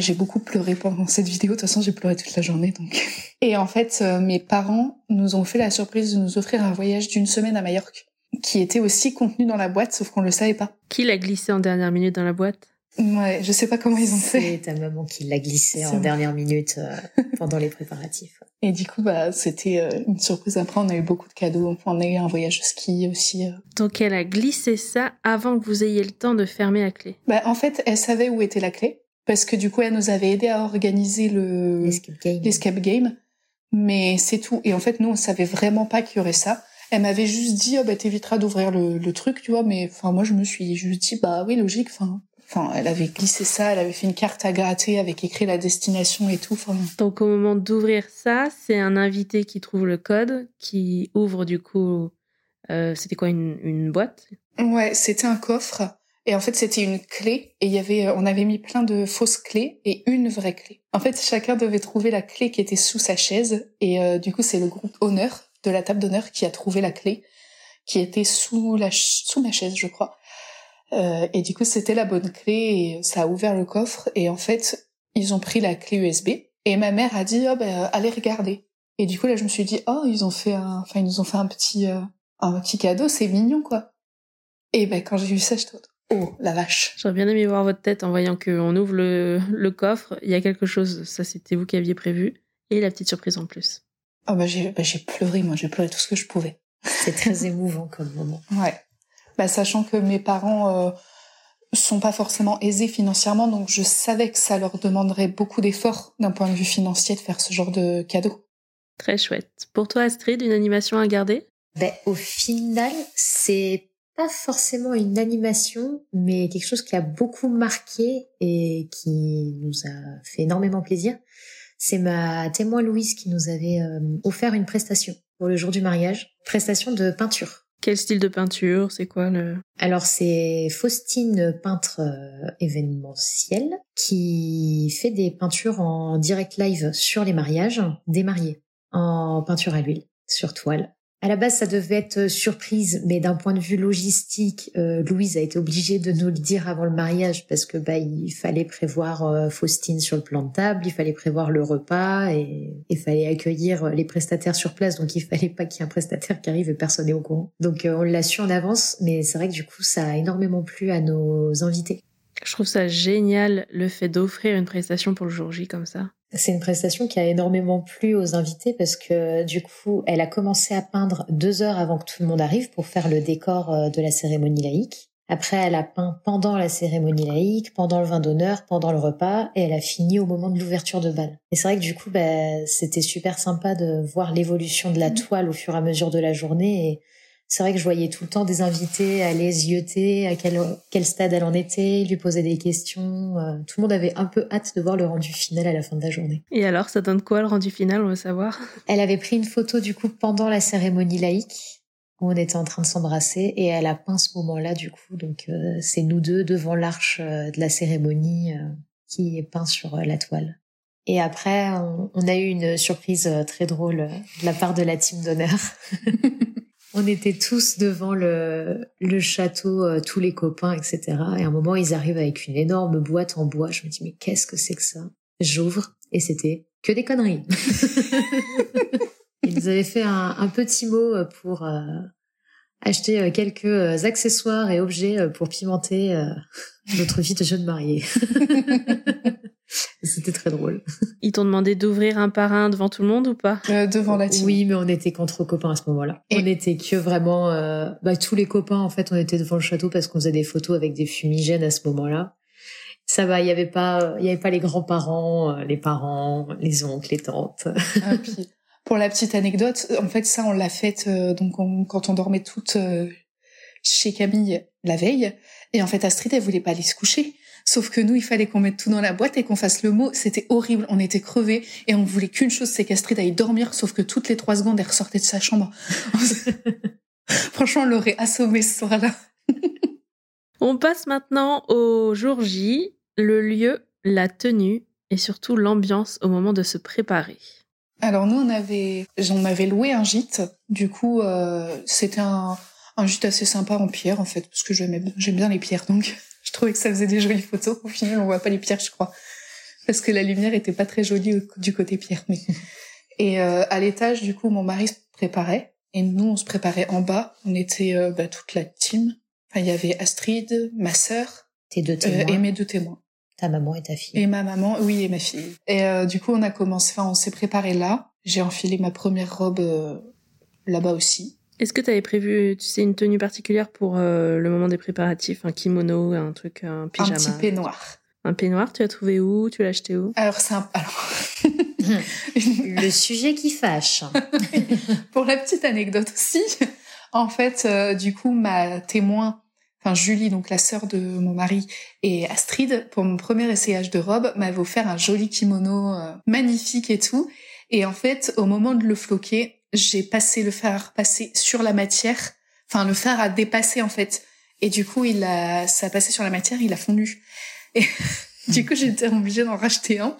J'ai beaucoup pleuré pendant cette vidéo. De toute façon, j'ai pleuré toute la journée. Donc. Et en fait, mes parents nous ont fait la surprise de nous offrir un voyage d'une semaine à Majorque, qui était aussi contenu dans la boîte, sauf qu'on le savait pas. Qui l'a glissé en dernière minute dans la boîte? Ouais, je sais pas comment ils ont fait. C'est ta maman qui l'a glissé en dernière minute pendant les préparatifs. Et du coup, bah, c'était euh, une surprise. Après, on a eu beaucoup de cadeaux. On a eu un voyage au ski aussi. Euh. Donc, elle a glissé ça avant que vous ayez le temps de fermer la clé. Bah, en fait, elle savait où était la clé. Parce que du coup, elle nous avait aidé à organiser le l'escape game. game. Mais c'est tout. Et en fait, nous, on savait vraiment pas qu'il y aurait ça. Elle m'avait juste dit, oh, bah, t'éviteras d'ouvrir le, le truc, tu vois. Mais, enfin, moi, je me suis juste dit, bah oui, logique. Enfin, Enfin, elle avait glissé ça, elle avait fait une carte à gratter avec écrit la destination et tout. Donc au moment d'ouvrir ça, c'est un invité qui trouve le code, qui ouvre du coup. Euh, c'était quoi une, une boîte? Ouais, c'était un coffre. Et en fait, c'était une clé et il y avait, on avait mis plein de fausses clés et une vraie clé. En fait, chacun devait trouver la clé qui était sous sa chaise et euh, du coup, c'est le groupe honneur de la table d'honneur qui a trouvé la clé qui était sous la sous ma chaise, je crois. Euh, et du coup, c'était la bonne clé et ça a ouvert le coffre. Et en fait, ils ont pris la clé USB. Et ma mère a dit, oh, ben, allez regarder. Et du coup, là, je me suis dit, oh, ils ont fait un, enfin, ils nous ont fait un petit, euh, un petit cadeau, c'est mignon, quoi. Et ben, quand j'ai vu ça, j'étais, oh, la vache. J'aurais bien aimé voir votre tête en voyant qu'on ouvre le, le coffre. Il y a quelque chose, ça, c'était vous qui aviez prévu. Et la petite surprise en plus. Oh, bah, j'ai, bah, j'ai pleuré, moi, j'ai pleuré tout ce que je pouvais. C'est très émouvant comme moment. Ouais. Bah, sachant que mes parents euh, sont pas forcément aisés financièrement, donc je savais que ça leur demanderait beaucoup d'efforts d'un point de vue financier de faire ce genre de cadeau. Très chouette. Pour toi, Astrid, une animation à garder? Ben, Au final, c'est pas forcément une animation, mais quelque chose qui a beaucoup marqué et qui nous a fait énormément plaisir. C'est ma témoin Louise qui nous avait euh, offert une prestation pour le jour du mariage, prestation de peinture. Quel style de peinture? C'est quoi le? Alors c'est Faustine, peintre euh, événementiel, qui fait des peintures en direct live sur les mariages des mariés, en peinture à l'huile, sur toile. À la base, ça devait être euh, surprise, mais d'un point de vue logistique, euh, Louise a été obligée de nous le dire avant le mariage parce que bah il fallait prévoir euh, Faustine sur le plan de table, il fallait prévoir le repas et il fallait accueillir les prestataires sur place. Donc il fallait pas qu'il y ait un prestataire qui arrive et personne n'est au courant. Donc on l'a su en avance, mais c'est vrai que du coup ça a énormément plu à nos invités. Je trouve ça génial le fait d'offrir une prestation pour le jour J comme ça. C'est une prestation qui a énormément plu aux invités parce que du coup, elle a commencé à peindre deux heures avant que tout le monde arrive pour faire le décor euh, de la cérémonie laïque. Après, elle a peint pendant la cérémonie laïque, pendant le vin d'honneur, pendant le repas, et elle a fini au moment de l'ouverture de bal. Et c'est vrai que du coup, bah, c'était super sympa de voir l'évolution de la mmh. toile au fur et à mesure de la journée et c'est vrai que je voyais tout le temps des invités aller zioter à quel, quel stade elle en était, lui poser des questions. Euh, tout le monde avait un peu hâte de voir le rendu final à la fin de la journée. Et alors, ça donne quoi le rendu final, on veut savoir? Elle avait pris une photo du coup pendant la cérémonie laïque où on était en train de s'embrasser et elle a peint ce moment-là du coup. Donc euh, c'est nous deux devant l'arche euh, de la cérémonie qui est peint sur la toile. Et après, on, on, a eu une surprise très drôle de la part de la team d'honneur. On était tous devant le, le château, euh, tous les copains, etc. Et à un moment, ils arrivent avec une énorme boîte en bois. Je me dis, mais qu'est-ce que c'est que ça? J'ouvre et c'était que des conneries. ils nous avaient fait un, un petit mot euh, pour euh, acheter quelques accessoires et objets pour pimenter notre vie de jeune mariée. C'était très drôle. Ils t'ont demandé d'ouvrir un par un devant tout le monde ou pas? Euh, Devant la team. Oui, mais on était qu'entre copains à ce moment-là. On était que vraiment... Euh, bah, tous les copains, en fait, on était devant le château parce qu'on faisait des photos avec des fumigènes à ce moment-là. Ça va, il y avait pas, il y avait pas les grands-parents, euh, les parents, les oncles, les tantes. Ah, puis, pour la petite anecdote, en fait, ça, on l'a fait donc quand on dormait toutes chez Camille la veille. Et en fait, Astrid, elle voulait pas aller se coucher. Sauf que nous, il fallait qu'on mette tout dans la boîte et qu'on fasse le mot. C'était horrible. On était crevés et on voulait qu'une chose, c'est qu'Astrid aille dormir. Sauf que toutes les trois secondes, elle ressortait de sa chambre. Franchement, on l'aurait assommée ce soir-là. on passe maintenant au jour J, le lieu, la tenue et surtout l'ambiance au moment de se préparer. Alors nous, on avait, on avait loué un gîte. Du coup, euh, c'était un, un gîte assez sympa en pierre en fait, parce que j'aime bien les pierres donc trouvais que ça faisait des jolies photos. Au final, on voit pas les pierres, je crois, parce que la lumière était pas très jolie du côté pierre. Mais et euh, à l'étage, du coup, mon mari se préparait et nous, on se préparait en bas. On était euh, bah, toute la team. Enfin, il y avait Astrid, ma sœur, tes deux témoins, euh, et mes deux témoins. Ta maman et ta fille. Et ma maman, oui, et ma fille. Et du coup, on a commencé. Enfin, on s'est préparé là. J'ai enfilé ma première robe là-bas aussi. Est-ce que tu avais prévu, tu sais, une tenue particulière pour euh, le moment des préparatifs, un kimono, un truc, un pyjama Un petit peignoir. Un peignoir, tu l'as trouvé où? Tu l'as acheté où? Alors c'est un... Alors... le sujet qui fâche. pour la petite anecdote aussi, en fait, euh, du coup, ma témoin, enfin Julie, donc la sœur de mon mari, et Astrid, pour mon premier essayage de robe, m'avaient offert un joli kimono euh, magnifique et tout. Et en fait, au moment de le floquer, j'ai passé le fer passer sur la matière. Enfin, le fer a dépassé en fait. Et du coup, il a, ça a passé sur la matière, il a fondu. Et du coup, j'étais obligée d'en racheter un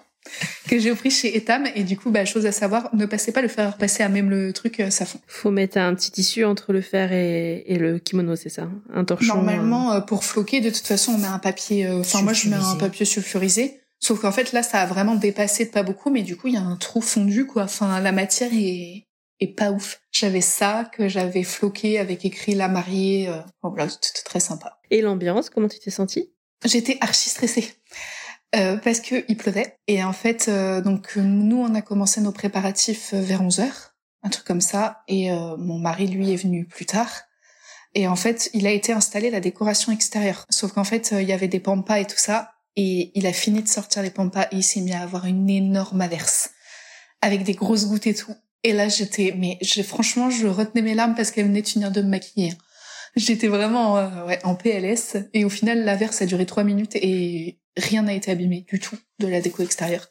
que j'ai pris chez Etam et du coup bah chose à savoir ne passez pas le fer passer à même le truc euh, ça fond. Faut mettre un petit tissu entre le fer et, et le kimono c'est ça hein? Un torchon. Normalement euh, pour floquer de toute façon on met un papier euh, enfin moi je mets un papier sulfurisé sauf qu'en fait là ça a vraiment dépassé de pas beaucoup mais du coup il y a un trou fondu quoi enfin la matière est est pas ouf. J'avais ça que j'avais floqué avec écrit la mariée euh... voilà c'était très sympa. Et l'ambiance comment tu t'es sentie? J'étais archi stressée. Euh, parce que il pleuvait. Et en fait euh, donc nous on a commencé nos préparatifs euh, vers 11 heures un truc comme ça. Et euh, mon mari lui est venu plus tard. Et en fait il a été installé la décoration extérieure. Sauf qu'en fait il y avait des pampas et tout ça. Et il a fini de sortir les pampas et il s'est mis à avoir une énorme averse. Avec des grosses gouttes et tout et là j'étais mais je, franchement je retenais mes larmes parce qu'elle venait de finir de me maquiller j'étais vraiment ouais, en PLS et au final l'averse a duré trois minutes et rien n'a été abîmé du tout de la déco extérieure.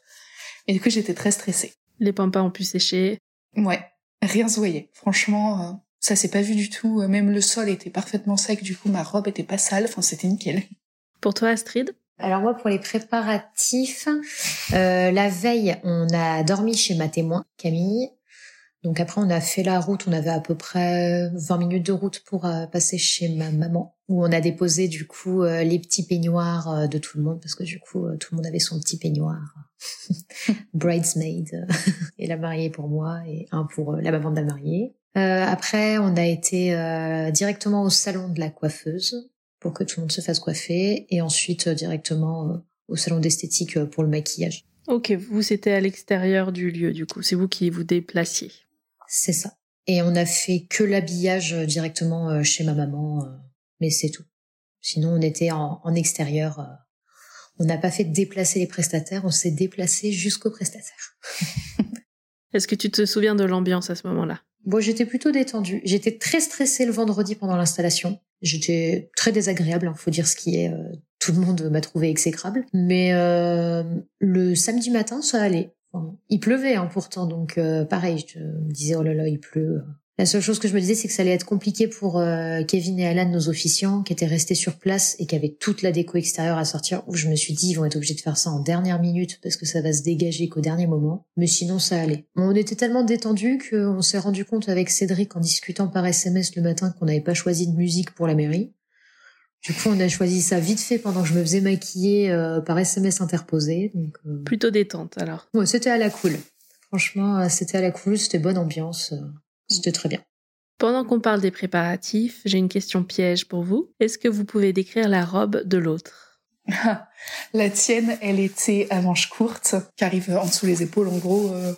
Et du coup, j'étais très stressée. Les pampas ont pu sécher. Ouais, rien se voyait. Franchement, euh, ça s'est pas vu du tout. Même le sol était parfaitement sec. Du coup, ma robe était pas sale. Enfin, c'était nickel. Pour toi, Astrid? Alors moi, pour les préparatifs, euh, la veille, on a dormi chez ma témoin, Camille. Donc après, on a fait la route. On avait à peu près 20 minutes de route pour euh, passer chez ma maman où on a déposé du coup euh, les petits peignoirs euh, de tout le monde parce que du coup tout le monde avait son petit peignoir bridesmaid et la mariée pour moi et un pour la maman de la mariée. après on a été directement au salon de la coiffeuse pour que tout le monde se fasse coiffer et ensuite directement au salon d'esthétique pour le maquillage. Ok, vous c'était à l'extérieur du lieu du coup, c'est vous qui vous déplaciez. C'est ça. Et on a fait que l'habillage directement chez ma maman mais c'est tout. Sinon, on était en, en extérieur. Euh, on n'a pas fait déplacer les prestataires, on s'est déplacé jusqu'aux prestataires. Est-ce que tu te souviens de l'ambiance à ce moment-là? Bon, j'étais plutôt détendue. J'étais très stressée le vendredi pendant l'installation. J'étais très désagréable, hein, faut dire ce qui est. Euh, tout le monde m'a trouvé exécrable. Mais euh, le samedi matin, ça allait. Il pleuvait hein, pourtant, donc euh, pareil, je me disais oh là là, il pleut. La seule chose que je me disais, c'est que ça allait être compliqué pour euh, Kevin et Alan, nos officiants, qui étaient restés sur place et qui avaient toute la déco extérieure à sortir. Où je me suis dit, ils vont être obligés de faire ça en dernière minute parce que ça va se dégager qu'au dernier moment. Mais sinon, ça allait. On était tellement détendus qu'on s'est rendu compte avec Cédric en discutant par SMS le matin qu'on n'avait pas choisi de musique pour la mairie. Du coup, on a choisi ça vite fait pendant que je me faisais maquiller euh, par SMS interposé. Donc, euh... Plutôt détente alors. Ouais, c'était à la cool. Franchement, euh, c'était à la cool, c'était bonne ambiance. C'était très bien. Pendant qu'on parle des préparatifs, j'ai une question piège pour vous. Est-ce que vous pouvez décrire la robe de l'autre? La tienne, elle était à manches courtes, qui arrive en dessous les épaules, en gros, euh,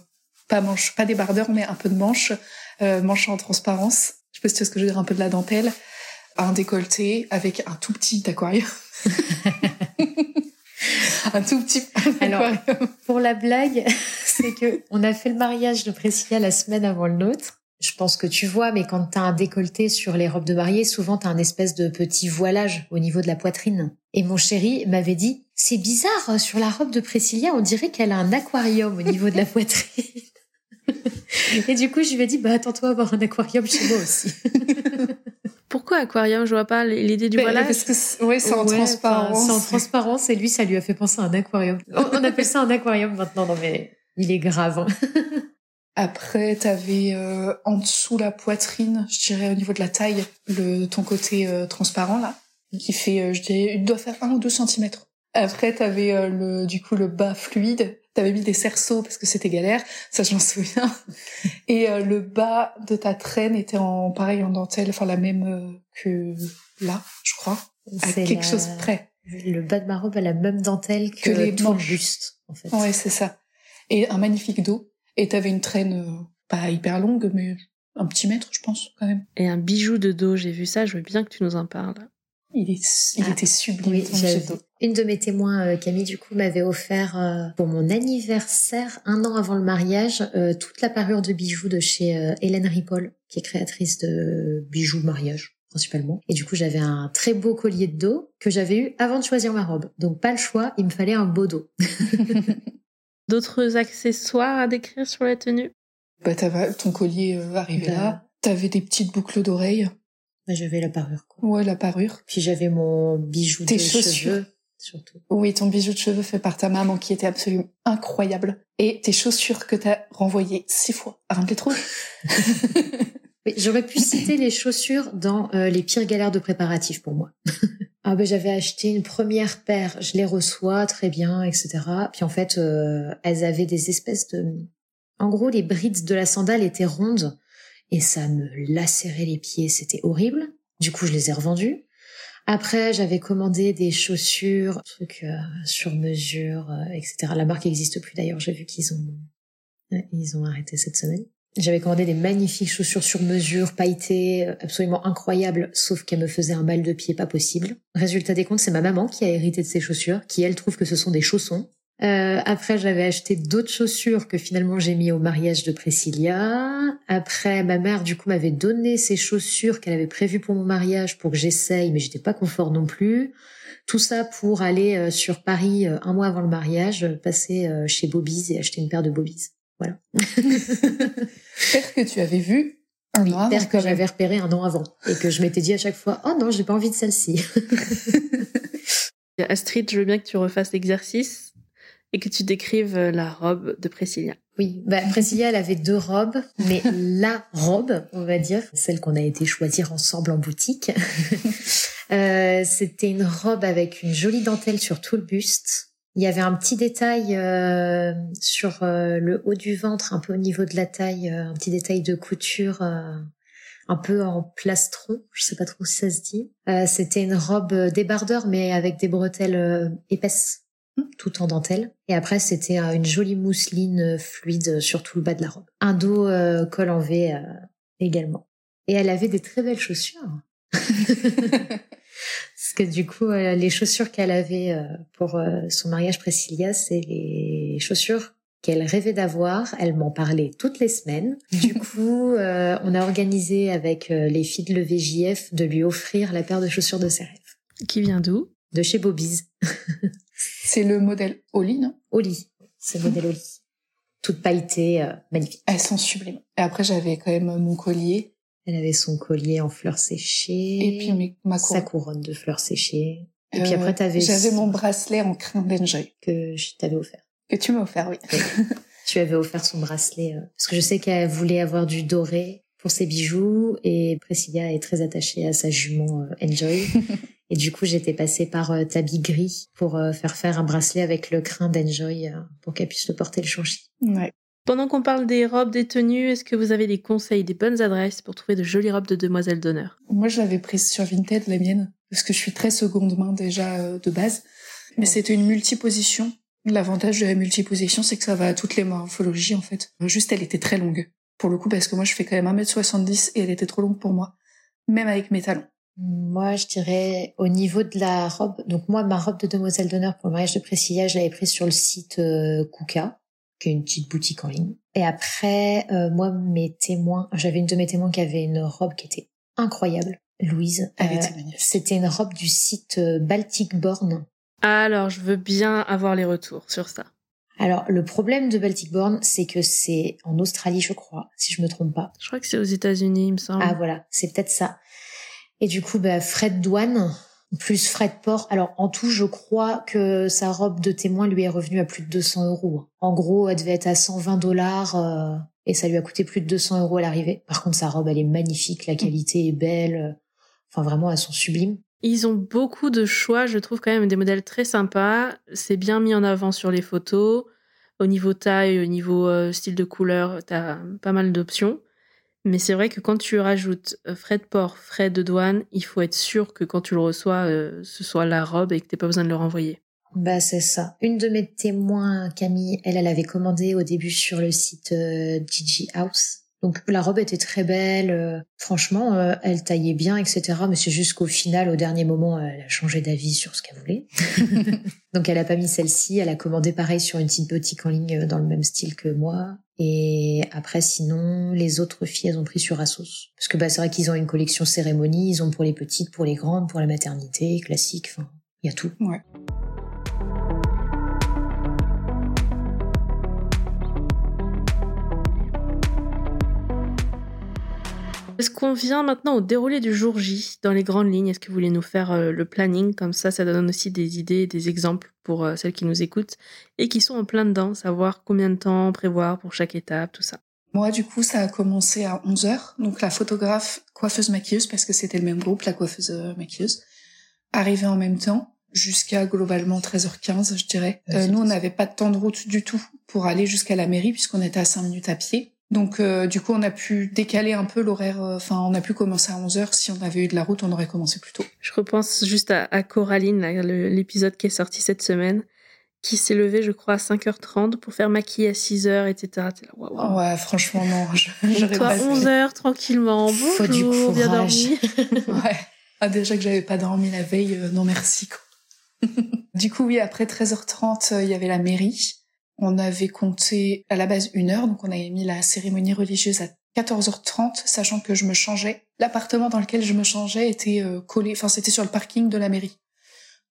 pas manche, pas débardeur, mais un peu de manche, euh, manche en transparence. Je sais pas si tu vois ce que je veux dire, un peu de la dentelle, un décolleté avec un tout petit aquarium. un tout petit Alors, pour la blague, c'est que on a fait le mariage de Priscilla la semaine avant le nôtre je pense que tu vois, mais quand t'as un décolleté sur les robes de mariée, souvent t'as un espèce de petit voilage au niveau de la poitrine. Et mon chéri m'avait dit, c'est bizarre, sur la robe de Priscilla, on dirait qu'elle a un aquarium au niveau de la poitrine. Et du coup, je lui ai dit, bah, attends-toi à avoir un aquarium chez moi aussi. Pourquoi aquarium Je vois pas l'idée du voilage. Parce que oui, c'est en transparence. C'est en transparence et lui, ça lui a fait penser à un aquarium. On appelle ça un aquarium maintenant, non mais il est grave. Hein. Après, t'avais euh, en dessous la poitrine, je dirais au niveau de la taille, le ton côté euh, transparent là, qui fait, euh, je dirais, il doit faire un ou deux centimètres. Après, t'avais euh, le du coup le bas fluide. T'avais mis des cerceaux parce que c'était galère, ça je m'en souviens. Et euh, le bas de ta traîne était en pareil en dentelle, enfin la même que là, je crois, à quelque chose près. Le bas de ma robe a la même dentelle que, que les tout le buste, en fait. Ouais, c'est ça. Et un magnifique dos et t'avais une traîne euh, pas hyper longue, mais un petit mètre, je pense, quand même. Et un bijou de dos, j'ai vu ça, je veux bien que tu nous en parles. Il, est, il ah, était sublime. Oui, une de mes témoins, euh, Camille, du coup, m'avait offert euh, pour mon anniversaire, un an avant le mariage, toute la parure de bijoux de chez Hélène Ripoll, qui est créatrice de bijoux mariage. principalement. Et du coup, j'avais un très beau collier de dos que j'avais eu avant de choisir ma robe. Donc pas le choix, il me fallait un beau dos. D'autres accessoires à décrire sur la tenue? Bah, ton collier euh, arrivé là. Bah. T'avais des petites boucles d'oreilles. Bah, j'avais la parure. Quoi. Ouais, la parure. Puis j'avais mon bijou Tes de chaussures. cheveux. Surtout. Oui, ton bijou de cheveux fait par ta maman qui était absolument incroyable. Et tes chaussures que t'as renvoyées six fois à remplir trop. J'aurais pu citer les chaussures dans euh, les pires galères de préparatifs pour moi. ah ben j'avais acheté une première paire, je les reçois très bien, etc. Puis en fait, euh, elles avaient des espèces de, en gros, les brides de la sandale étaient rondes et ça me lacérait les pieds, c'était horrible. Du coup, je les ai revendues. Après, j'avais commandé des chaussures, trucs euh, sur mesure, etc. La marque n'existe plus d'ailleurs. J'ai vu qu'ils ont, ils ont arrêté cette semaine. J'avais commandé des magnifiques chaussures sur mesure, pailletées, euh, absolument incroyables, sauf qu'elles me faisaient un mal de pied pas possible. Résultat des comptes, c'est ma maman qui a hérité de ces chaussures, qui elle trouve que ce sont des chaussons. Euh, après, j'avais acheté d'autres chaussures que finalement j'ai mis au mariage de Priscilla. Après, ma mère du coup m'avait donné ces chaussures qu'elle avait prévues pour mon mariage pour que j'essaye, mais j'étais pas confort non plus. Tout ça pour aller euh, sur Paris un mois avant le mariage, passer chez Bobby's et acheter une paire de Bobby's. Voilà. Paire que tu avais vu un oui, an que j'avais repéré un an avant et que je m'étais dit à chaque fois oh non j'ai pas envie de celle-ci. Astrid, je veux bien que tu refasses l'exercice et que tu décrives euh, la robe de Priscilla. Oui, bah, Priscilla, elle avait deux robes, mais la robe, on va dire, celle qu'on a été choisir ensemble en boutique, euh, c'était une robe avec une jolie dentelle sur tout le buste, il y avait un petit détail euh, sur euh, le haut du ventre, un peu au niveau de la taille, euh, un petit détail de couture, un peu en plastron. Je sais pas trop si ça se dit. C'était une robe débardeur, mais avec des bretelles épaisses, tout en dentelle. Et après, c'était une jolie mousseline fluide sur tout le bas de la robe. Un dos col en V également. Et elle avait des très belles chaussures. Parce que du coup, euh, les chaussures qu'elle avait euh, pour euh, son mariage Priscilla, c'est les chaussures qu'elle rêvait d'avoir. Elle m'en parlait toutes les semaines. Du coup, on a organisé avec les filles de l'EVJF de lui offrir la paire de chaussures de ses rêves. Qui vient d'où? De chez Bobby's. c'est le modèle Oli, non? Oli, c'est le modèle Oli. Toute pailletée, magnifique. Elles sont sublimes. Et après, j'avais quand même mon collier elle avait son collier en fleurs séchées. Et puis ma couronne. Sa couronne de fleurs séchées. Et puis après, t'avais... J'avais mon bracelet en crin d'enjoy. Que je t'avais offert. Que tu m'as offert, oui. tu avais offert son bracelet. Euh, parce que je sais qu'elle voulait avoir du doré pour ses bijoux. Et Priscilla est très attachée à sa jument euh, Enjoy. et du coup, j'étais passée par euh, Tabi Gris pour faire faire un bracelet avec le crin d'Enjoy pour qu'elle puisse le porter le jour Ouais. Pendant qu'on parle des robes, des tenues, est-ce que vous avez des conseils, des bonnes adresses pour trouver de jolies robes de demoiselles d'honneur? Moi, je l'avais prise sur Vinted, la mienne, parce que je suis très seconde main déjà euh, de base. Mais c'était une multiposition. L'avantage de la multiposition, c'est que ça va à toutes les morphologies, en fait. Juste, elle était très longue. Pour le coup, parce que moi, je fais quand même 1m70 et elle était trop longue pour moi. Même avec mes talons. Moi, je dirais au niveau de la robe. Donc moi, ma robe de demoiselle d'honneur pour le mariage de Priscilla, je l'avais prise sur le site euh, Kuka qui est une petite boutique en ligne. Et après, euh, moi, mes témoins, j'avais une de mes témoins qui avait une robe qui était incroyable. Louise, euh, c'était une robe du site euh, Baltic Born. Alors, je veux bien avoir les retours sur ça. Alors, le problème de Baltic Born, c'est que c'est en Australie, je crois, si je me trompe pas. Je crois que c'est aux États-Unis, il me semble. Ah voilà, c'est peut-être ça. Et du coup, bah, frais de douane, plus frais de port. Alors en tout, je crois que sa robe de témoin lui est revenue à plus de 200 euros. En gros, elle devait être à 120 dollars euh, et ça lui a coûté plus de 200 euros à l'arrivée. Par contre, sa robe, elle est magnifique, la qualité est belle. Enfin, vraiment, elles sont sublimes. Ils ont beaucoup de choix, je trouve quand même des modèles très sympas. C'est bien mis en avant sur les photos. Au niveau taille, au niveau euh, style de couleur, t'as pas mal d'options. Mais c'est vrai que quand tu rajoutes euh, frais de port, frais de douane, il faut être sûr que quand tu le reçois, euh, ce soit la robe et que t'aies pas besoin de le renvoyer. Bah c'est ça. Une de mes témoins, Camille, elle, elle avait commandé au début sur le site euh, Gigi House. Donc la robe était très belle, euh, franchement, euh, elle taillait bien, etc. Mais c'est juste qu'au final, au dernier moment, elle a changé d'avis sur ce qu'elle voulait. Donc elle a pas mis celle-ci, elle a commandé pareil sur une petite boutique en ligne dans le même style que moi. Et après, sinon, les autres filles, elles ont pris sur Asos. Parce que bah, c'est vrai qu'ils ont une collection cérémonie, ils ont pour les petites, pour les grandes, pour la maternité, classique, enfin, il y a tout. Ouais. Est-ce qu'on vient maintenant au déroulé du jour J dans les grandes lignes? Est-ce que vous voulez nous faire euh, le planning? Comme ça, ça donne aussi des idées, des exemples pour euh, celles qui nous écoutent et qui sont en plein dedans, savoir combien de temps prévoir pour chaque étape, tout ça. Moi, du coup, ça a commencé à 11h. Donc, la photographe, coiffeuse maquilleuse, parce que c'était le même groupe, la coiffeuse euh, maquilleuse, arrivait en même temps jusqu'à globalement 13h15, je dirais. nous, on n'avait pas de temps de route du tout pour aller jusqu'à la mairie puisqu'on était à 5 minutes à pied. Donc euh, du coup, on a pu décaler un peu l'horaire. Euh, enfin, on a pu commencer à 11 h Si on avait eu de la route, on aurait commencé plus tôt. Je repense juste à, à Coraline, l'épisode qui est sorti cette semaine, qui s'est levée, je crois, à 5h30 pour faire maquiller à 6h, etc. Ouais, franchement, non. Je, toi, 11h, tranquillement. Bonjour, Faut du bien dormi. ouais. Ah, déjà que j'avais pas dormi la veille, euh, non merci. Quoi. du coup, oui, après 13h30, il y avait la mairie. On avait compté à la base une heure, donc on avait mis la cérémonie religieuse à 14h30, sachant que je me changeais. L'appartement dans lequel je me changeais était euh, collé, enfin c'était sur le parking de la mairie.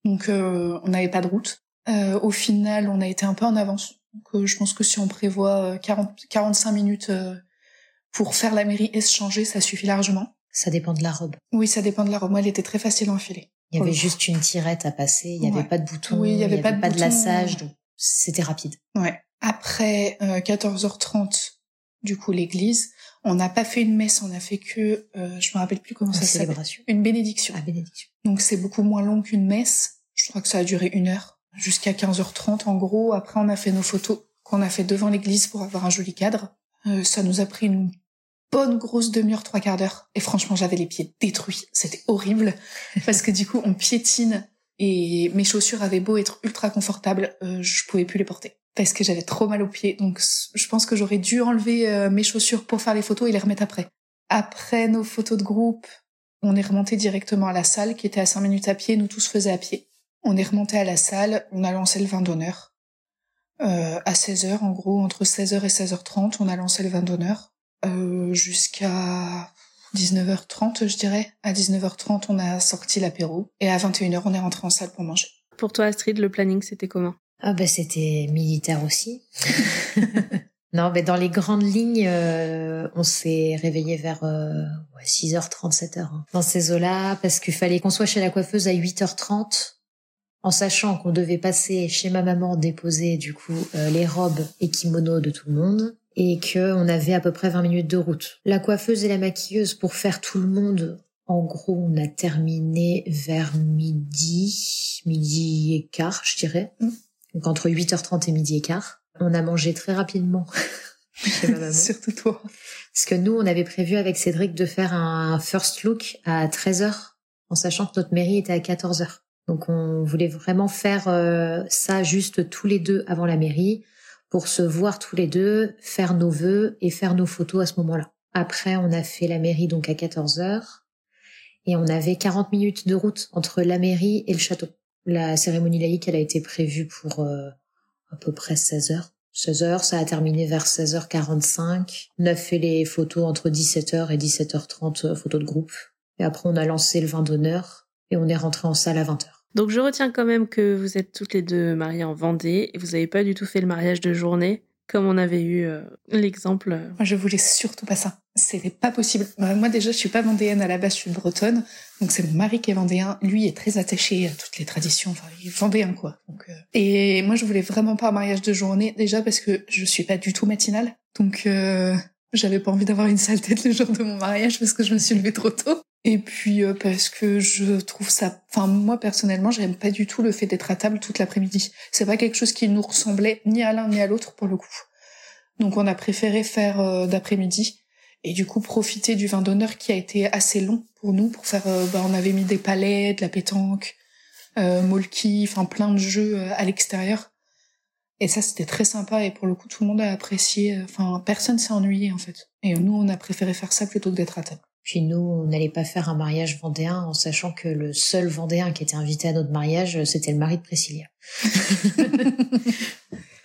Donc euh, on n'avait pas de route. Euh, au final, on a été un peu en avance. Donc je pense que si on prévoit 40, 45 minutes pour faire la mairie et se changer, ça suffit largement. Ça dépend de la robe. Oui, ça dépend de la robe. Moi, elle était très facile à enfiler. Il y avait juste une tirette à passer, il n'y avait pas de bouton, oui, il n'y avait, pas, de, pas de lassage, donc c'était rapide. Ouais. Après 14h30, euh, du coup, l'église. On n'a pas fait une messe, on a fait que, euh, je me rappelle plus comment ça s'appelle. Une bénédiction. Ah, bénédiction. Donc c'est beaucoup moins long qu'une messe. Je crois que ça a duré une heure, jusqu'à 15h30 en gros. Après, on a fait nos photos qu'on a fait devant l'église pour avoir un joli cadre. Euh, ça nous a pris une bonne grosse demi-heure, trois quarts d'heure. Et franchement, j'avais les pieds détruits. C'était horrible parce que du coup, on piétine et mes chaussures avaient beau être ultra confortables, euh, je pouvais plus les porter parce que j'avais trop mal aux pieds. Donc je pense que j'aurais dû enlever euh, mes chaussures pour faire les photos et les remettre après. Après nos photos de groupe, on est remonté directement à la salle qui était à 5 minutes à pied, nous tous faisaient à pied. On est remonté à la salle, on a lancé le vin d'honneur. Euh, à 16h, en gros, entre 16h et 16h30, on a lancé le vin d'honneur. Euh, jusqu'à 19h30, je dirais. À 19h30, on a sorti l'apéro. Et à 21h, on est rentré en salle pour manger. Pour toi, Astrid, le planning, c'était comment? Ah ben, c'était militaire aussi. non, mais dans les grandes lignes, euh, on s'est réveillé vers 6h30, 7h. Hein. Dans ces eaux-là, parce qu'il fallait qu'on soit chez la coiffeuse à 8h30 en sachant qu'on devait passer chez ma maman déposer du coup euh, les robes et kimonos de tout le monde et qu'on avait à peu près 20 minutes de route. La coiffeuse et la maquilleuse, pour faire tout le monde, en gros, on a terminé vers midi, midi et quart, je dirais. Mm. Donc entre 8h30 et midi et quart. On a mangé très rapidement. Surtout toi. Parce que nous, on avait prévu avec Cédric de faire un first look à 13h, en sachant que notre mairie était à 14h. Donc on voulait vraiment faire euh, ça juste tous les deux avant la mairie pour se voir tous les deux, faire nos vœux et faire nos photos à ce moment-là. Après, on a fait la mairie donc à 14 heures et on avait 40 minutes de route entre la mairie et le château. La cérémonie laïque, elle a été prévue pour euh, à peu près 16 heures. 16 heures, ça a terminé vers 16h45. On a fait les photos entre 17h et 17h30, euh, photos de groupe. Et après, on a lancé le vin d'honneur et on est rentré en salle à 20h. Donc je retiens quand même que vous êtes toutes les deux mariées en Vendée et vous n'avez pas du tout fait le mariage de journée comme on avait eu euh, l'exemple. Moi je voulais surtout pas ça. C'était pas possible. Bah, moi déjà je suis pas vendéenne à la base, je suis bretonne. Donc c'est mon mari qui est vendéen. Lui est très attaché à toutes les traditions. Enfin il est vendéen quoi. Donc, euh, Et moi je voulais vraiment pas un mariage de journée déjà parce que je suis pas du tout matinale. Donc euh, j'avais pas envie d'avoir une sale tête le jour de mon mariage parce que je me suis levée trop tôt. Et puis euh, parce que je trouve ça, enfin moi personnellement, j'aime pas du tout le fait d'être à table toute l'après-midi. C'est pas quelque chose qui nous ressemblait ni à l'un ni à l'autre pour le coup. Donc on a préféré faire euh, d'après-midi et du coup profiter du vin d'honneur qui a été assez long pour nous pour faire. Euh, bah, on avait mis des palais, de la pétanque, molki, enfin plein de jeux à l'extérieur. Et ça, c'était très sympa et pour le coup, tout le monde a apprécié. Enfin, personne s'est ennuyé en fait. Et nous, on a préféré faire ça plutôt que d'être à table. Puis nous, on n'allait pas faire un mariage vendéen en sachant que le seul vendéen qui était invité à notre mariage, c'était le mari de Priscilla.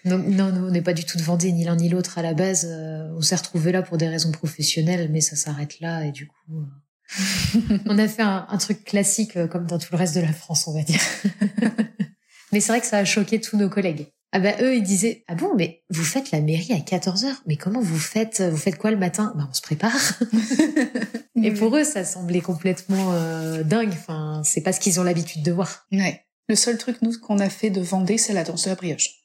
non, non, on n'est pas du tout de Vendée, ni l'un ni l'autre à la base. Euh, on s'est retrouvés là pour des raisons professionnelles, mais ça s'arrête là et du coup, euh, on a fait un, truc classique euh, comme dans tout le reste de la France, on va dire. mais c'est vrai que ça a choqué tous nos collègues. Ah bah eux ils disaient ah bon mais vous faites la mairie à 14 heures. Mais comment vous faites vous faites quoi le matin? Bah on se prépare. Et pour eux ça semblait complètement euh, dingue. Enfin c'est pas ce qu'ils ont l'habitude de voir. Ouais. Le seul truc nous qu'on a fait de Vendée c'est la danse de la brioche.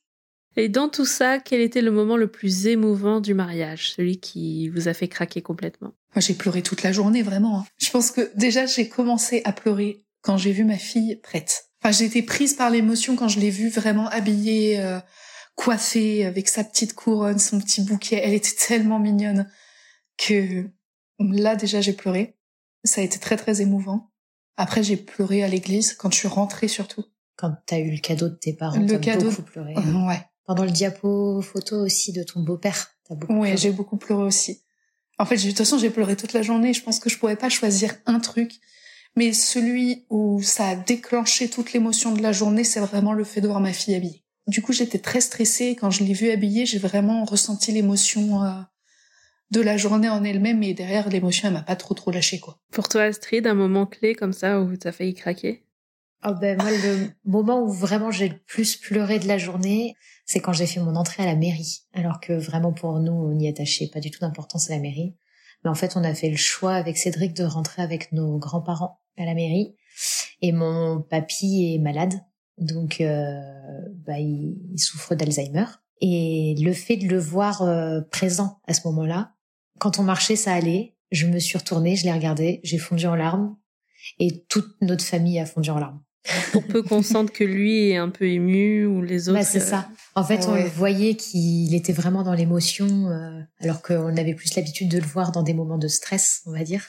Et dans tout ça quel était le moment le plus émouvant du mariage? Celui qui vous a fait craquer complètement? Moi j'ai pleuré toute la journée vraiment hein. je pense que déjà j'ai commencé à pleurer quand j'ai vu ma fille prête Enfin, j'ai été prise par l'émotion quand je l'ai vue vraiment habillée, euh, coiffée, avec sa petite couronne, son petit bouquet. Elle était tellement mignonne que là déjà j'ai pleuré. Ça a été très très émouvant. Après j'ai pleuré à l'église quand je suis rentrée surtout. Quand t'as eu le cadeau de tes parents, le cadeau beaucoup pleuré. Ouais. Pendant le diapo photo aussi de ton beau-père, t'as beaucoup. Ouais, j'ai beaucoup pleuré aussi. En fait, de toute façon, j'ai pleuré toute la journée. Je pense que je pourrais pas choisir un truc mais celui où ça a déclenché toute l'émotion de la journée, c'est vraiment le fait de voir ma fille habillée. Du coup, j'étais très stressée. Quand je l'ai vue habillée, j'ai vraiment ressenti l'émotion euh, de la journée en elle-même. Et derrière, l'émotion, elle m'a pas trop trop lâché, quoi. Pour toi, Astrid, un moment clé comme ça où t'as failli craquer? Oh ben moi, le moment où vraiment j'ai le plus pleuré de la journée, c'est quand j'ai fait mon entrée à la mairie. Alors que vraiment pour nous, on n'y attachait pas du tout d'importance à la mairie. Mais en fait, on a fait le choix avec Cédric de rentrer avec nos grands-parents à la mairie. Et mon papy est malade, donc euh, bah, il, souffre d'Alzheimer. Et le fait de le voir euh, présent à ce moment-là, quand on marchait, ça allait. Je me suis retournée, je l'ai regardé, j'ai fondu en larmes, et toute notre famille a fondu en larmes. Pour peu qu'on sente que lui est un peu ému ou les autres. Bah, c'est ça. En fait, on voyait qu'il était vraiment dans l'émotion, euh, alors qu'on avait plus l'habitude de le voir dans des moments de stress, on va dire.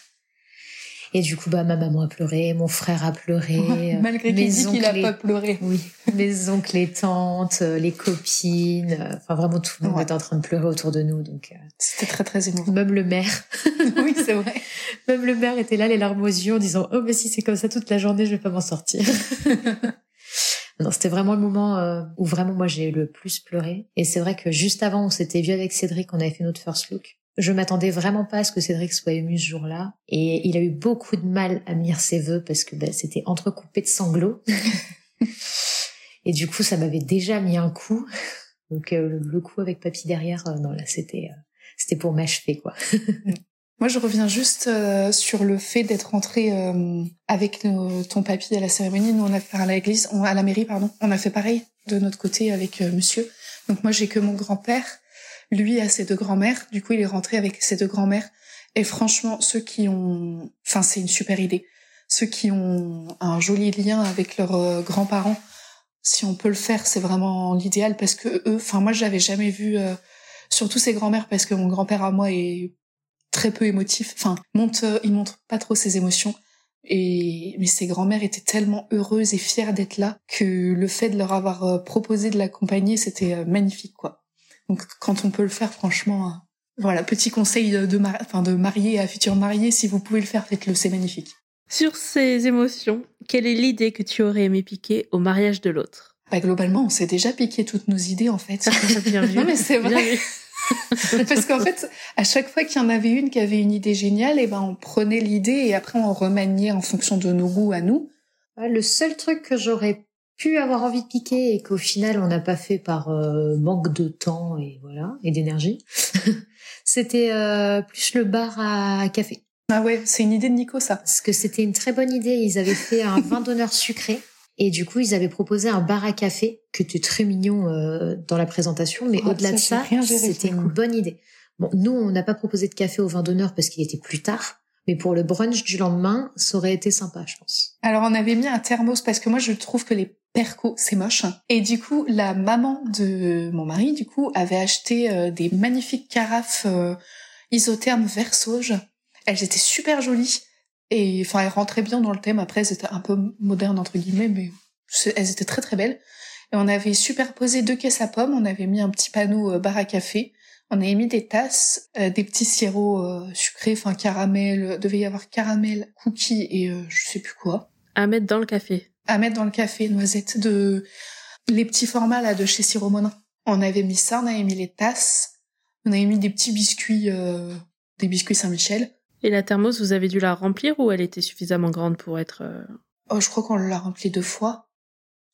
Et du coup, bah, ma maman a pleuré, mon frère a pleuré. Malgré qu'il dit qu'il a pas pleuré. Oui. Mes oncles, les tantes, euh, les copines. Euh, enfin, vraiment, tout le monde était en train de pleurer autour de nous. Donc, euh, c'était très, très émouvant. Même le maire. oui, c'est vrai. Même le maire était là, les larmes aux yeux, en disant, oh, mais si c'est comme ça toute la journée, je vais pas m'en sortir. Non, c'était vraiment le moment où vraiment moi j'ai le plus pleuré. Et c'est vrai que juste avant, on s'était vu avec Cédric, on avait fait notre first look. Je m'attendais vraiment pas à ce que Cédric soit ému ce jour-là. Et il a eu beaucoup de mal à lire ses vœux parce que ben, c'était entrecoupé de sanglots. et du coup, ça m'avait déjà mis un coup. Donc euh, le coup avec papy derrière, euh, non là c'était euh, c'était pour m'achever quoi. Moi, je reviens juste sur le fait d'être rentré avec ton papy à la cérémonie. Nous, on a fait à l'église, à la mairie, pardon. On a fait pareil de notre côté avec monsieur. Donc moi, j'ai que mon grand-père lui a ses deux grands-mères. Du coup, il est rentré avec ses deux grands-mères. Et franchement, ceux qui ont, enfin, c'est une super idée. Ceux qui ont un joli lien avec leurs euh, grands-parents, si on peut le faire, c'est vraiment l'idéal parce que eux, enfin, moi, j'avais jamais vu, euh, surtout ses grands-mères parce que mon grand-père à moi est très peu émotif. Enfin, monte, euh, il montre pas trop ses émotions. Et mais ses grands-mères étaient tellement heureuses et fières d'être là que le fait de leur avoir proposé de l'accompagner, c'était magnifique, quoi. Donc quand on peut le faire, franchement, euh, voilà, petit conseil de, de, enfin, de marier à futur marié, si vous pouvez le faire, faites-le, c'est magnifique. Sur ces émotions, quelle est l'idée que tu aurais aimé piquer au mariage de l'autre? Bah, Globalement, on s'est déjà piqué toutes nos idées, en fait. Bien vu. Non, mais c'est vrai. Parce qu'en fait, à chaque fois qu'il y en avait une qui avait une idée géniale, et eh ben on prenait l'idée et après on remaniait en fonction de nos goûts à nous. Le seul truc que j'aurais pu avoir envie de piquer et qu'au final on n'a pas fait par euh, manque de temps et voilà et d'énergie. c'était euh, plus le bar à café. Ah ouais, c'est une idée de Nico ça. Parce que c'était une très bonne idée. Ils avaient fait un vin d'honneur sucré et du coup ils avaient proposé un bar à café qui était très mignon euh, dans la présentation, mais oh, au-delà de ça, c'était une bonne idée. Bon, nous on n'a pas proposé de café au vin d'honneur parce qu'il était plus tard. Mais pour le brunch du lendemain, ça aurait été sympa, je pense. Alors on avait mis un thermos parce que moi je trouve que les perco, c'est moche. Et du coup, la maman de mon mari, du coup, avait acheté euh, des magnifiques carafes euh, isothermes vert sauge. Elles étaient super jolies. Et enfin, elles rentraient bien dans le thème. Après, elles étaient un peu modernes, entre guillemets, mais elles étaient très très belles. Et on avait superposé deux caisses à pommes, on avait mis un petit panneau euh, bar à café, on avait mis des tasses, euh, des petits sirops euh, sucrés, enfin caramel, devait y avoir caramel, cookies et je sais plus quoi. À mettre dans le café. À mettre dans le café, noisettes, de les petits formats là de chez Sirop Monin. On avait mis ça, on avait mis les tasses, on avait mis des petits biscuits, des biscuits Saint-Michel. Et la thermos, vous avez dû la remplir ou elle était suffisamment grande pour être... Oh, je crois qu'on l'a remplie deux fois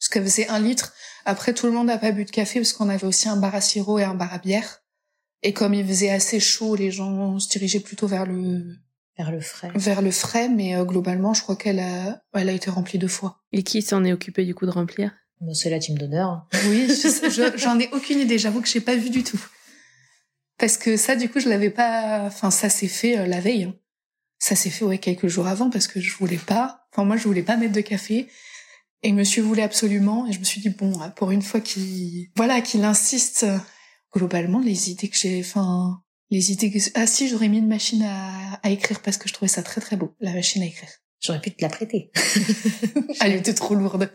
parce qu'elle faisait un litre. Après, tout le monde n'a pas bu de café parce qu'on avait aussi un bar à sirop et un bar à bière. Et comme il faisait assez chaud, les gens se dirigeaient plutôt vers le vers le frais. Vers le frais, mais euh, globalement, je crois qu'elle a elle a été remplie deux fois. Et qui s'en est occupé du coup de remplir? C'est la team d'honneur. Oui, j'en ai aucune idée. J'avoue que j'ai pas vu du tout. Parce que ça, du coup, je l'avais pas. Enfin, ça s'est fait euh, la veille. Hein. Ça s'est fait ouais quelques jours avant parce que je voulais pas. Enfin, moi, je voulais pas mettre de café. Et monsieur voulait absolument, et je me suis dit bon, pour une fois qu'il, voilà, qu'il insiste, globalement, les idées que j'ai, enfin, les idées que, ah si, j'aurais mis une machine à, à, écrire parce que je trouvais ça très très beau, la machine à écrire. J'aurais pu te la prêter. Elle était trop lourde.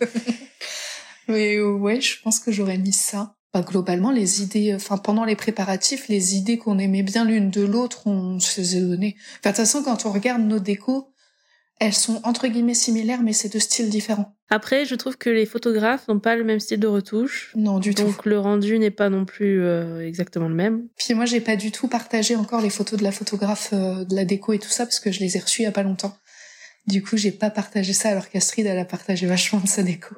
Mais ouais, je pense que j'aurais mis ça. Bah, globalement, les idées, enfin, pendant les préparatifs, les idées qu'on aimait bien l'une de l'autre, on se les a données. Enfin, de toute façon, quand on regarde nos décos, elles sont entre guillemets similaires, mais c'est de styles différents. Après, je trouve que les photographes n'ont pas le même style de retouche. Non, du tout. Donc le rendu n'est pas non plus euh, exactement le même. Puis moi, j'ai pas du tout partagé encore les photos de la photographe euh, de la déco et tout ça parce que je les ai reçues il y a pas longtemps. Du coup, j'ai pas partagé ça alors qu'Astrid, elle a partagé vachement de sa déco.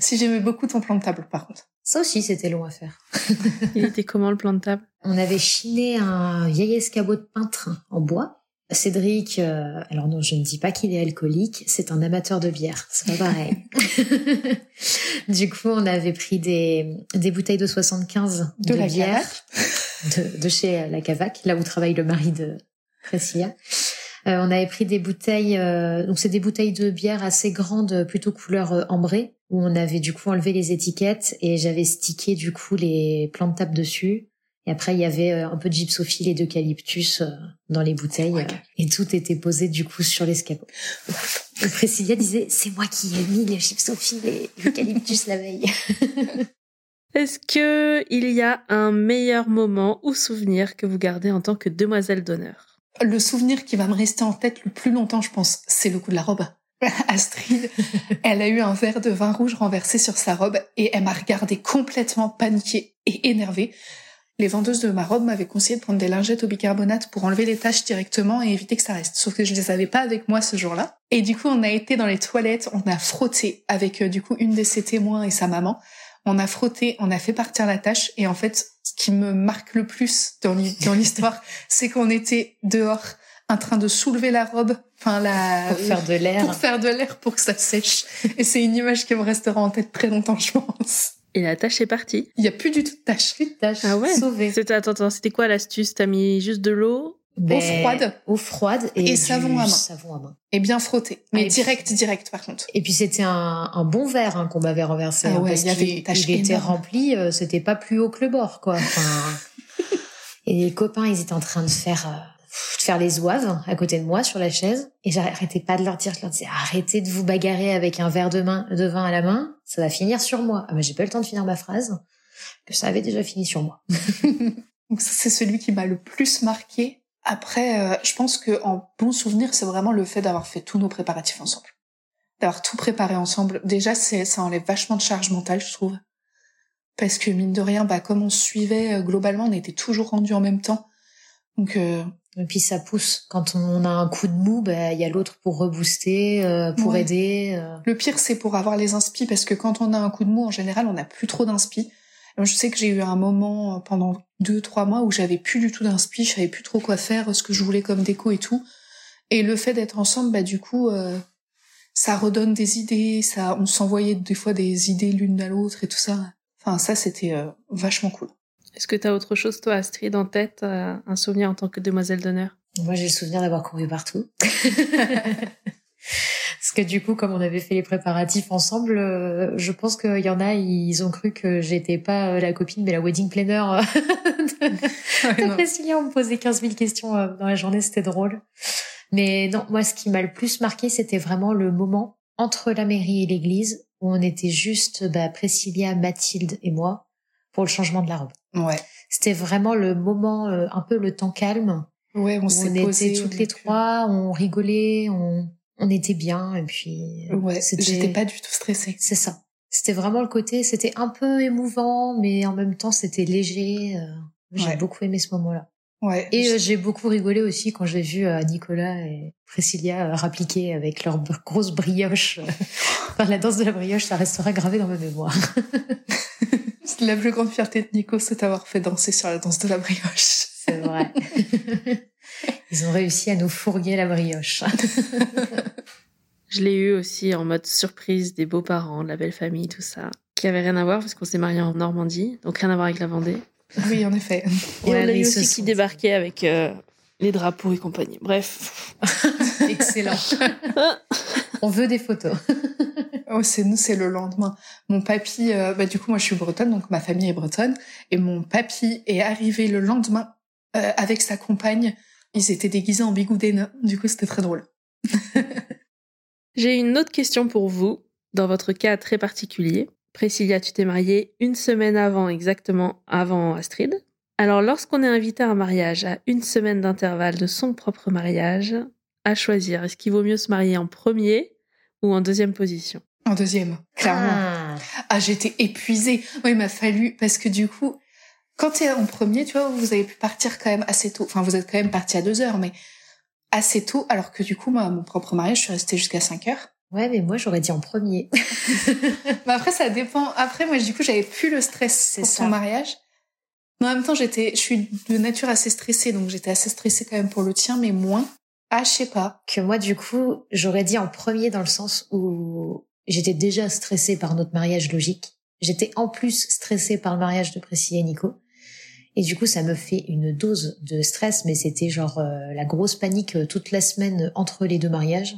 Si j'aimais beaucoup ton plan de table, par contre. Ça aussi, c'était long à faire. il était comment le plan de table? On avait chiné un vieil escabeau de peintre en bois Cédric, euh, alors non, je ne dis pas qu'il est alcoolique, c'est un amateur de bière, c'est pas pareil. du coup, on avait pris des, des bouteilles de 75 de, bière de, de, chez la Cavac, là où travaille le mari de Priscilla. Euh, on avait pris des bouteilles, euh, donc c'est des bouteilles de bière assez grandes, plutôt couleur ambrée, où on avait du coup enlevé les étiquettes et j'avais stické du coup les plantes de dessus. Et après, il y avait euh, un peu de gypsophile et d'eucalyptus euh, dans les bouteilles. Et tout était posé du coup sur l'escabeau. Et Priscilla disait, c'est moi qui ai mis le gypsophile et l'eucalyptus la veille. Est-ce que il y a un meilleur moment ou souvenir que vous gardez en tant que demoiselle d'honneur? Le souvenir qui va me rester en tête le plus longtemps, je pense, c'est le coup de la robe. Astrid, elle a eu un verre de vin rouge renversé sur sa robe et elle m'a regardé complètement paniquée et énervée les vendeuses de ma robe m'avaient conseillé de prendre des lingettes au bicarbonate pour enlever les taches directement et éviter que ça reste. Sauf que je les avais pas avec moi ce jour-là. Et du coup, on a été dans les toilettes, on a frotté avec euh, du coup une de ses témoins et sa maman. On a frotté, on a fait partir la tache et en fait, ce qui me marque le plus dans l'histoire, c'est qu'on était dehors en train de soulever la robe, enfin la pour faire de l'air, pour faire de l'air pour que ça sèche. Et c'est une image qui me restera en tête très longtemps, je pense. Et la tâche est partie. Il y a plus du tout de tâche. Plus de tâche. Ah ouais. C'était attends, attends c'était quoi l'astuce? T'as mis juste de l'eau? Ben, eau froide, eau froide et, savon à main. Savon à main. Et bien frotté, mais direct, direct par contre. Et puis c'était un, un bon verre hein, qu'on m'avait renversé. Ah hein, ouais, parce il y avait il, était rempli, euh, c'était pas plus haut que le bord, quoi. Enfin, et les copains, ils étaient en train de faire euh, faire les oives à côté de moi sur la chaise et j'arrêtais pas de leur dire je leur disais arrêtez de vous bagarrer avec un verre de, main, de vin à la main ça va finir sur moi. Ah ben j'ai pas eu le temps de finir ma phrase que ça avait déjà fini sur moi. Donc ça c'est celui qui m'a le plus marqué. Après euh, je pense que en bon souvenir c'est vraiment le fait d'avoir fait tous nos préparatifs ensemble. D'avoir tout préparé ensemble. Déjà c'est ça enlève vachement de charge mentale je trouve. Parce que mine de rien bah comme on suivait euh, globalement on était toujours rendus en même temps. Donc euh, et puis ça pousse. Quand on a un coup de mou, bah, il y a l'autre pour rebooster, euh, pour aider. Euh. Le pire, c'est pour avoir les inspi, parce que quand on a un coup de mou, en général, on n'a plus trop d'inspi. Je sais que j'ai eu un moment euh, pendant deux, trois mois où j'avais plus du tout d'inspi, je savais plus trop quoi faire, ce que je voulais comme déco et tout. Et le fait d'être ensemble, bah du coup, ça redonne des idées, ça, on s'envoyait des fois des idées l'une à l'autre et tout ça. Enfin, ça, c'était vachement cool. Est-ce que tu as autre chose, toi, Astrid, en tête, euh, un souvenir en tant que demoiselle d'honneur? Moi, j'ai le souvenir d'avoir couru partout. Parce que du coup, comme on avait fait les préparatifs ensemble, euh, je pense qu'il y en a, ils ont cru que j'étais pas euh, la copine, mais la wedding planner de, ouais, On me posait 15 000 questions dans la journée, c'était drôle. Mais non, moi, ce qui m'a le plus marqué, c'était vraiment le moment entre la mairie et l'église où on était juste bah, Priscilla, Mathilde et moi pour le changement de la robe. Ouais. C'était vraiment le moment, euh, un peu le temps calme. Ouais, on s'est on posé. était toutes les trois, on rigolait, on, on était bien et puis euh, Ouais, j'étais pas du tout stressée. C'est ça. C'était vraiment le côté, c'était un peu émouvant, mais en même temps c'était léger. euh, J'ai Ouais. beaucoup aimé ce moment-là. Ouais. Et euh, j'ai beaucoup rigolé aussi quand j'ai vu euh, Nicolas et Priscilla euh, rappliquer avec leur grosse brioche. Enfin, la danse de la brioche, ça restera gravé dans ma mémoire. la plus grande fierté de Nico, c'est d'avoir fait danser sur la danse de la brioche. C'est vrai. Ils ont réussi à nous fourguer la brioche. Je l'ai eu aussi en mode surprise des beaux-parents, de la belle famille, tout ça. Qui avait rien à voir parce qu'on s'est mariés en Normandie, donc rien à voir avec la Vendée. Oui, en effet. Et Ouais, on a eu aussi qui sont- débarquait avec euh, les drapeaux et compagnie. Bref. Excellent. On veut des photos. Oh, c'est nous, c'est le lendemain. Mon papy, euh, bah, du coup, moi, je suis bretonne, donc ma famille est bretonne. Et mon papy est arrivé le lendemain euh, avec sa compagne. Ils étaient déguisés en bigouden. Du coup, c'était très drôle. J'ai une autre question pour vous, dans votre cas très particulier. Priscilla, tu t'es mariée une semaine avant, exactement avant Astrid. Alors, lorsqu'on est invité à un mariage à une semaine d'intervalle de son propre mariage, à choisir, est-ce qu'il vaut mieux se marier en premier ou en deuxième position? En deuxième, clairement. Ah. Ah, j'étais épuisée. Moi, il m'a fallu, parce que du coup, quand t'es en premier, tu vois, vous avez pu partir quand même assez tôt. Enfin, vous êtes quand même parti à deux heures, mais assez tôt, alors que du coup, moi, à mon propre mariage, je suis restée jusqu'à 5 heures. Ouais, mais moi j'aurais dit en premier. Mais après, ça dépend. Après, moi, du coup, j'avais plus le stress pour son mariage. Mais en même temps, j'étais, je suis de nature assez stressée, donc j'étais assez stressée quand même pour le tien, mais moins. Ah, je sais pas. que moi, du coup, j'aurais dit en premier dans le sens où j'étais déjà stressée par notre mariage logique. J'étais en plus stressée par le mariage de Priscilla et Nico. Et du coup, ça me fait une dose de stress, mais c'était genre euh, la grosse panique euh, toute la semaine entre les deux mariages.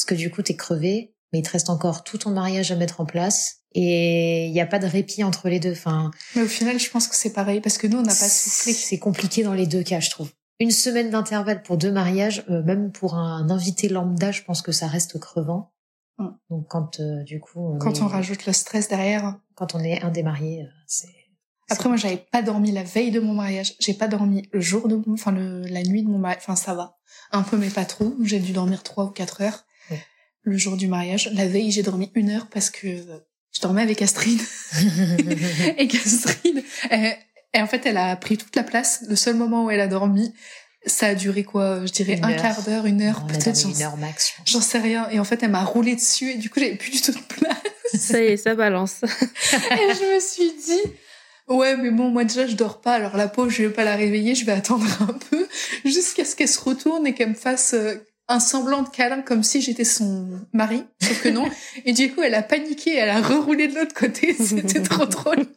Parce que du coup, t'es crevé, mais il te reste encore tout ton mariage à mettre en place. Et il n'y a pas de répit entre les deux. Enfin, Mais au final, je pense que c'est pareil, parce que nous, on n'a pas soufflé. c'est compliqué dans les deux cas, je trouve. Une semaine d'intervalle pour deux mariages, euh, même pour un invité lambda, je pense que ça reste crevant. Mm. Donc quand euh, du coup, on Quand est- on rajoute le stress derrière. quand on est un des mariés, euh, c'est. Après, moi, j'avais pas dormi la veille de mon mariage. J'ai pas dormi le jour de mon, enfin, le, la nuit de mon mariage. Enfin, ça va. Un peu, mais pas trop. J'ai dû dormir trois ou quatre heures. Le jour du mariage. La veille, j'ai dormi une heure parce que euh, je dormais avec Astrid. et qu'Astrid, elle- et en fait, elle a pris toute la place. Le seul moment où elle a dormi, ça a duré quoi? Je dirais Une un heure. quart d'heure, une heure, peut-être. une heure max. J'en sais rien. Et en fait, elle m'a roulé dessus et du coup, j'avais plus du tout de place. Ça y est, ça balance. Et je me suis dit, ouais, mais bon, moi déjà, je dors pas. Alors la pauvre, je vais pas la réveiller, je vais attendre un peu jusqu'à ce qu'elle se retourne et qu'elle me fasse euh, un semblant de câlin comme si j'étais son mari. Sauf que non. Et du coup, elle a paniqué, elle a reroulé de l'autre côté. C'était trop drôle.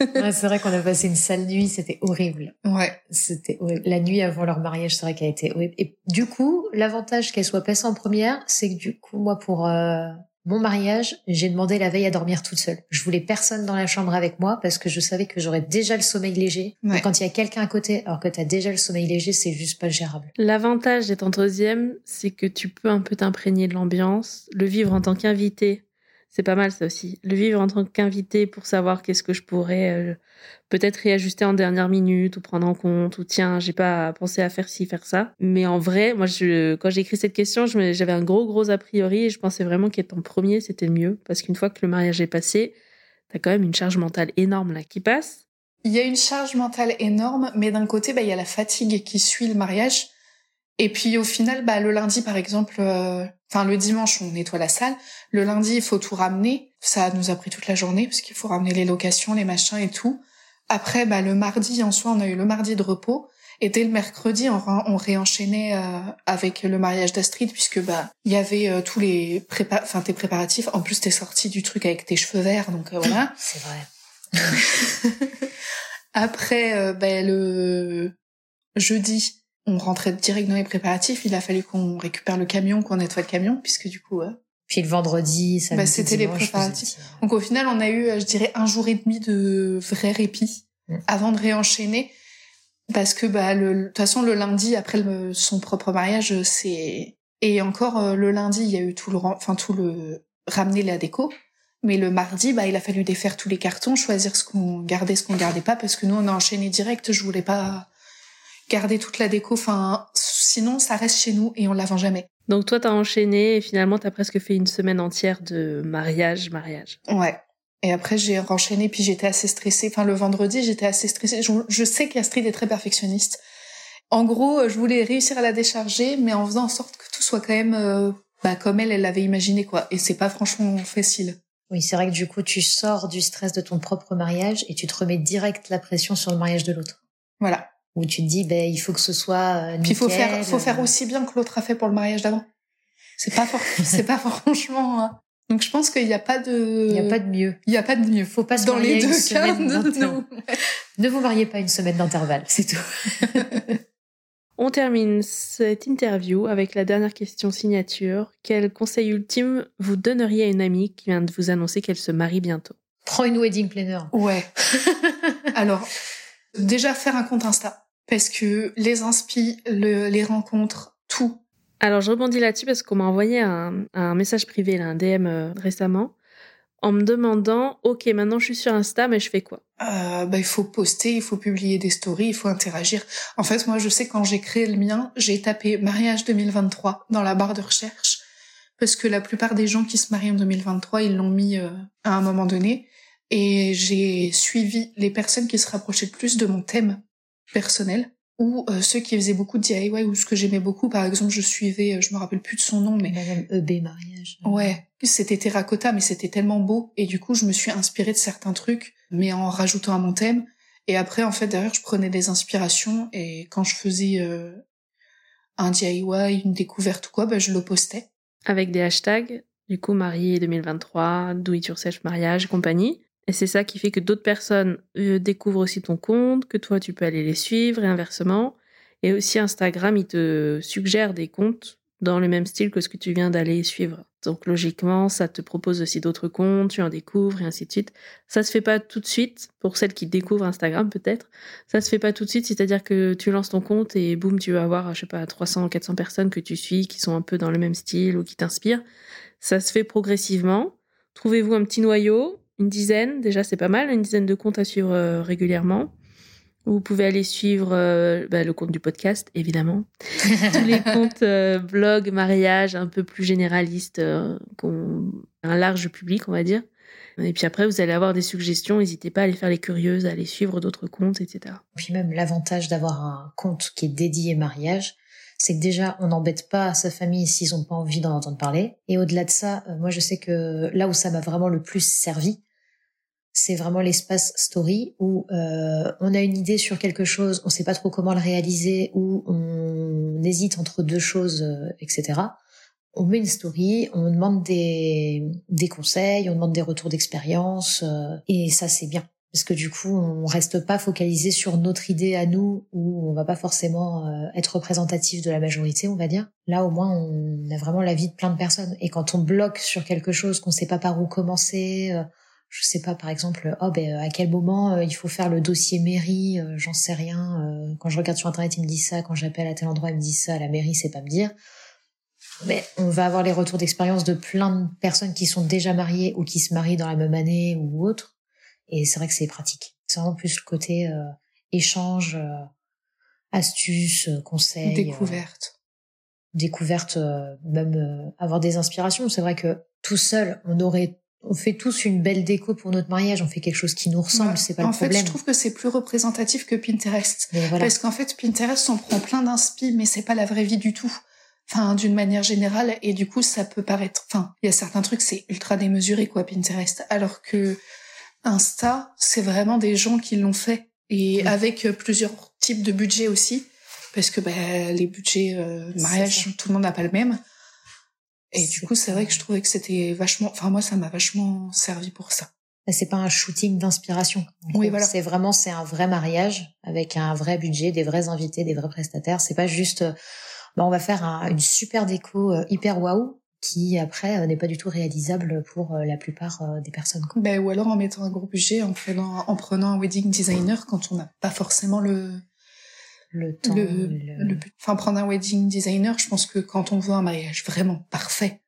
Ouais, c'est vrai qu'on a passé une sale nuit, c'était horrible. Ouais. C'était horrible. La nuit avant leur mariage, c'est vrai qu'elle a été horrible. Et du coup, l'avantage qu'elle soit passée en première, c'est que du coup, moi, pour euh, mon mariage, j'ai demandé la veille à dormir toute seule. Je voulais personne dans la chambre avec moi parce que je savais que j'aurais déjà le sommeil léger. Ouais. Quand il y a quelqu'un à côté, alors que t'as déjà le sommeil léger, c'est juste pas gérable. L'avantage d'être en deuxième, c'est que tu peux un peu t'imprégner de l'ambiance, le vivre en tant qu'invité. C'est pas mal ça aussi. Le vivre en tant qu'invité pour savoir qu'est-ce que je pourrais euh, peut-être réajuster en dernière minute ou prendre en compte ou tiens, j'ai pas pensé à faire ci, faire ça. Mais en vrai, moi, quand j'ai écrit cette question, j'avais un gros, gros a priori et je pensais vraiment qu'être en premier, c'était le mieux. Parce qu'une fois que le mariage est passé, t'as quand même une charge mentale énorme là qui passe. Il y a une charge mentale énorme, mais d'un côté, bah, il y a la fatigue qui suit le mariage. Et puis au final, bah, le lundi, par exemple, euh, enfin le dimanche, on nettoie la salle. Le lundi, il faut tout ramener. Ça nous a pris toute la journée parce qu'il faut ramener les locations, les machins et tout. Après, bah, le mardi, en soi, on a eu le mardi de repos. Et dès le mercredi, on, réenchaînait euh, avec le mariage d'Astrid puisque bah il y avait euh, tous les prépa enfin tes préparatifs. En plus, t'es sorti du truc avec tes cheveux verts, donc euh, voilà. C'est vrai. Après, ben, le jeudi, on rentrait direct dans les préparatifs. Il a fallu qu'on récupère le camion, qu'on nettoie le camion, puisque du coup... euh, Puis le vendredi, ça Bah, c'était les préparatifs. Donc au final, on a eu, euh, je dirais, un jour et demi de vrai répit Mm. avant de réenchaîner. Parce que bah, le- de toute façon, le lundi, après le- son propre mariage, c'est... Et encore, euh, le lundi, il y a eu tout le, enfin, tout le ramener la déco. Mais le mardi, bah, il a fallu défaire tous les cartons, choisir ce qu'on gardait, ce qu'on gardait pas, parce que nous, on a enchaîné direct. Je voulais pas garder toute la déco. Enfin, sinon, ça reste chez nous et on la vend jamais. Donc toi, t'as enchaîné et finalement, t'as presque fait une semaine entière de mariage, mariage. Ouais. Et après, j'ai enchaîné, puis j'étais assez stressée. Enfin, le vendredi, j'étais assez stressée. Je, sais qu'Astrid est très perfectionniste. En gros, je voulais réussir à la décharger, mais en faisant en sorte que tout soit quand même euh, bah, comme elle, elle l'avait imaginé, quoi. Et c'est pas franchement facile. Oui, c'est vrai que du coup, tu sors du stress de ton propre mariage et tu te remets direct la pression sur le mariage de l'autre. Voilà. Où tu te dis, ben, il faut que ce soit. Euh, Puis il faut faire, faut faire euh. aussi bien que l'autre a fait pour le mariage d'avant. C'est pas, c'est pas franchement. Hein. Donc je pense qu'il n'y a pas de. Il n'y a pas de mieux. Il n'y a pas de mieux. Faut pas se Dans les deux cas, ne vous mariez pas une semaine d'intervalle, c'est tout. On termine cette interview avec la dernière question signature. Quel conseil ultime vous donneriez à une amie qui vient de vous annoncer qu'elle se marie bientôt? Prends une wedding planner. Ouais. Alors, déjà faire un compte Insta. Parce que les inspi, les rencontres, tout. Alors, je rebondis là-dessus parce qu'on m'a envoyé un, message privé, un DM euh, récemment, en me demandant, OK, maintenant je suis sur Insta, mais je fais quoi? Euh, bah, il faut poster, il faut publier des stories, il faut interagir. En fait, moi, je sais quand j'ai créé le mien, j'ai tapé mariage 2023 dans la barre de recherche parce que la plupart des gens qui se marient en 2023, ils l'ont mis euh, à un moment donné. Et j'ai suivi les personnes qui se rapprochaient le plus de mon thème personnel ou euh, ceux qui faisaient beaucoup de DIY ou ce que j'aimais beaucoup. Par exemple, je suivais, je me rappelle plus de son nom, mais Madame EB mariage. Ouais, c'était terracotta, mais c'était tellement beau et du coup, je me suis inspirée de certains trucs mais en rajoutant à mon thème. Et après, en fait, derrière, je prenais des inspirations et quand je faisais euh, un DIY, une découverte ou quoi, bah, je le postais. Avec des hashtags, du coup, marié 2023, do it yourself mariage, compagnie. Et c'est ça qui fait que d'autres personnes euh, découvrent aussi ton compte, que toi, tu peux aller les suivre et inversement. Et aussi Instagram, il te suggère des comptes dans le même style que ce que tu viens d'aller suivre. Donc logiquement, ça te propose aussi d'autres comptes, tu en découvres et ainsi de suite. Ça se fait pas tout de suite pour celles qui découvrent Instagram peut-être. Ça se fait pas tout de suite, c'est-à-dire que tu lances ton compte et boum, tu vas avoir je sais pas 300 400 personnes que tu suis qui sont un peu dans le même style ou qui t'inspirent. Ça se fait progressivement. Trouvez-vous un petit noyau, une dizaine, déjà c'est pas mal, une dizaine de comptes à suivre euh, régulièrement. Vous pouvez aller suivre euh, bah, le compte du podcast, évidemment. Tous les comptes euh, blog, mariage, un peu plus généralistes, euh, un large public, on va dire. Et puis après, vous allez avoir des suggestions. N'hésitez pas à aller faire les curieuses, à aller suivre d'autres comptes, etc. Puis même l'avantage d'avoir un compte qui est dédié mariage, c'est que déjà, on n'embête pas sa famille s'ils n'ont pas envie d'en entendre parler. Et au-delà de ça, moi, je sais que là où ça m'a vraiment le plus servi, c'est vraiment l'espace story où euh, on a une idée sur quelque chose, on sait pas trop comment le réaliser, ou on hésite entre deux choses, euh, etc. On met une story, on demande des, des conseils, on demande des retours d'expérience, euh, et ça c'est bien. Parce que du coup, on reste pas focalisé sur notre idée à nous, où on va pas forcément être représentatif de la majorité, on va dire. Là, au moins, on a vraiment la vie de plein de personnes. Et quand on bloque sur quelque chose, qu'on sait pas par où commencer, je sais pas, par exemple, oh ben à quel moment euh, il faut faire le dossier mairie, euh, j'en sais rien. Euh, quand je regarde sur internet, il me dit ça. Quand j'appelle à tel endroit, il me dit ça. La mairie, c'est pas me dire. Mais on va avoir les retours d'expérience de plein de personnes qui sont déjà mariées ou qui se marient dans la même année ou autre. Et c'est vrai que c'est pratique. C'est vraiment plus le côté échange, astuces, conseils. Découverte. découverte, même avoir des inspirations. C'est vrai que tout seul, on aurait on fait tous une belle déco pour notre mariage, on fait quelque chose qui nous ressemble, c'est pas le problème. En fait, je trouve que c'est plus représentatif que Pinterest. Parce qu'en fait, Pinterest, on prend plein d'inspi, mais c'est pas la vraie vie du tout. Enfin, d'une manière générale, et du coup, ça peut paraître, enfin, il y a certains trucs, c'est ultra démesuré, quoi, Pinterest. Alors que Insta, c'est vraiment des gens qui l'ont fait. Et avec euh, plusieurs types de budgets aussi. Parce que, ben, les budgets euh, mariage, tout le monde n'a pas le même. Et du coup, c'est vrai que je trouvais que c'était vachement, enfin moi, ça m'a vachement servi pour ça. C'est pas un shooting d'inspiration. Oui, voilà. C'est vraiment, c'est un vrai mariage avec un vrai budget, des vrais invités, des vrais prestataires. C'est pas juste, euh, bah, on va faire une super déco euh, hyper waouh qui après euh, n'est pas du tout réalisable pour la plupart des personnes. Ben, ou alors en mettant un gros budget, en prenant, en prenant un wedding designer quand on n'a pas forcément le, le temps. Le, Enfin, prendre un wedding designer, je pense que quand on veut un mariage vraiment parfait,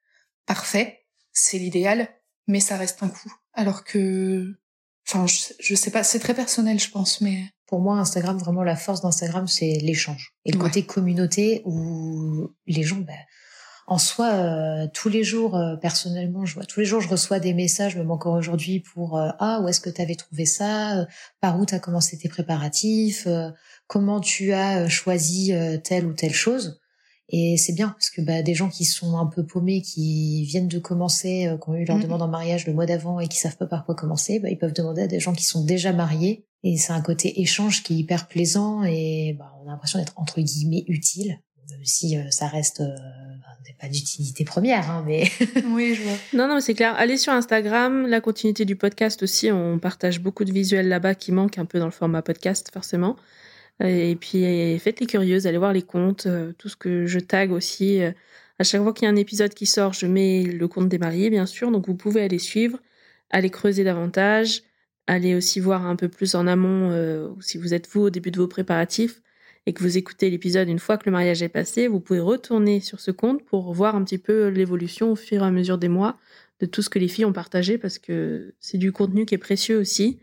parfait, c'est l'idéal, mais ça reste un coup. Alors que, enfin, je, sais pas, c'est très personnel, je pense, mais. Pour moi, Instagram, vraiment, la force d'Instagram, c'est l'échange. Et le côté communauté où les gens, bah, en soi, euh, tous les jours, euh, personnellement, je vois tous les jours, je reçois des messages, même encore aujourd'hui, pour euh, ah où est-ce que tu avais trouvé ça, par où tu as commencé tes préparatifs, comment tu as choisi telle ou telle chose? Et c'est bien parce que bah, des gens qui sont un peu paumés, qui viennent de commencer, qui ont eu leur mmh. demande en mariage le mois d'avant et qui savent pas par quoi commencer, bah, ils peuvent demander à des gens qui sont déjà mariés. Et c'est un côté échange qui est hyper plaisant et bah, on a l'impression d'être entre guillemets utile même si euh, ça reste euh, pas d'utilité première, hein, mais. oui, je vois. Non, non, c'est clair. Allez sur Instagram, la continuité du podcast aussi. On partage beaucoup de visuels là-bas qui manquent un peu dans le format podcast, forcément. Et puis, faites les curieuses, allez voir les comptes, euh, tout ce que je tag aussi. À chaque fois qu'il y a un épisode qui sort, je mets le compte des mariés, bien sûr. Donc, vous pouvez aller suivre, aller creuser davantage, aller aussi voir un peu plus en amont, si vous êtes vous au début de vos préparatifs et que vous écoutez l'épisode une fois que le mariage est passé, vous pouvez retourner sur ce compte pour voir un petit peu l'évolution au fur et à mesure des mois de tout ce que les filles ont partagé parce que c'est du contenu qui est précieux aussi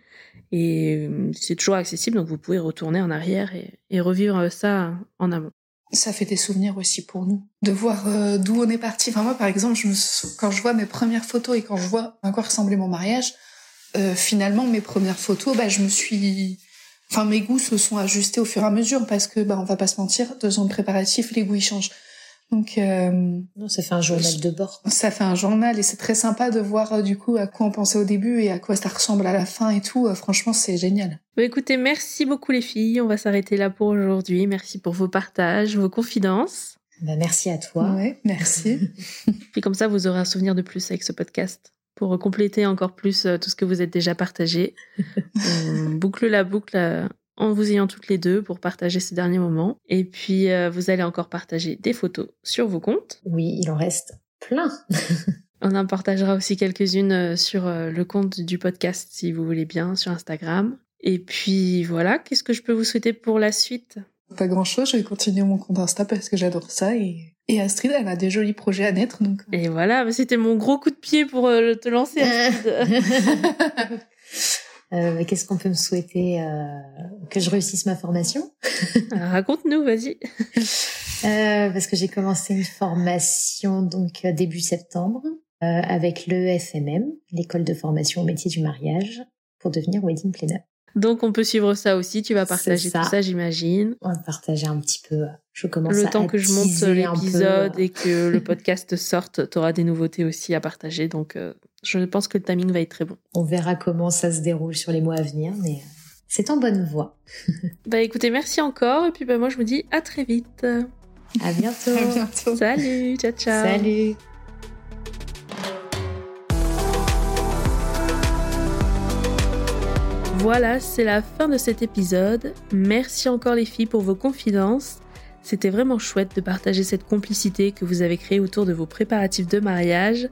et euh, c'est toujours accessible donc vous pouvez retourner en arrière et, revivre ça en amont. Ça fait des souvenirs aussi pour nous de voir euh, d'où on est parti. Moi par exemple, quand je vois mes premières photos et quand je vois à quoi ressemblait mon mariage, euh, finalement mes premières photos, bah je me suis Enfin, mes goûts se sont ajustés au fur et à mesure parce que, bah, on va pas se mentir, deux ans de préparatifs, les goûts ils changent. Donc, euh, non, ça fait un journal de bord. Ça fait un journal et c'est très sympa de voir euh, du coup à quoi on pensait au début et à quoi ça ressemble à la fin et tout. Euh, franchement, c'est génial. Bah, écoutez, merci beaucoup les filles. On va s'arrêter là pour aujourd'hui. Merci pour vos partages, vos confidences. Bah, merci à toi. Ouais, merci. et comme ça, vous aurez un souvenir de plus avec ce podcast pour compléter encore plus euh, tout ce que vous êtes déjà partagé. On boucle la boucle euh, en vous ayant toutes les deux pour partager ces derniers moments. Et puis, euh, vous allez encore partager des photos sur vos comptes. Oui, il en reste plein. On en partagera aussi quelques-unes sur le compte du podcast si vous voulez bien, sur Instagram. Et puis voilà, qu'est-ce que je peux vous souhaiter pour la suite? Pas grand-chose, je vais continuer mon compte Insta parce que j'adore ça et et Astrid, elle a des jolis projets à naître. Donc... Euh. Et voilà, c'était mon gros coup de pied pour euh, te lancer, euh, Qu'est-ce qu'on peut me souhaiter Que je réussisse ma formation? Raconte-nous, vas-y. parce que j'ai commencé une formation donc début septembre avec le FMM, l'école de formation au métier du mariage, pour devenir wedding planner. Donc on peut suivre ça aussi. Tu vas partager tout ça, j'imagine. On va partager un petit peu. Je commence le temps que je monte l'épisode et que le podcast sorte, tu auras des nouveautés aussi à partager. Donc euh, je pense que le timing va être très bon. On verra comment ça se déroule sur les mois à venir, mais euh, c'est en bonne voie. bah écoutez, merci encore et puis bah moi je vous dis à très vite. À bientôt. à bientôt. Salut, ciao ciao. Salut. Voilà, c'est la fin de cet épisode. Merci encore les filles pour vos confidences. C'était vraiment chouette de partager cette complicité que vous avez créée autour de vos préparatifs de mariage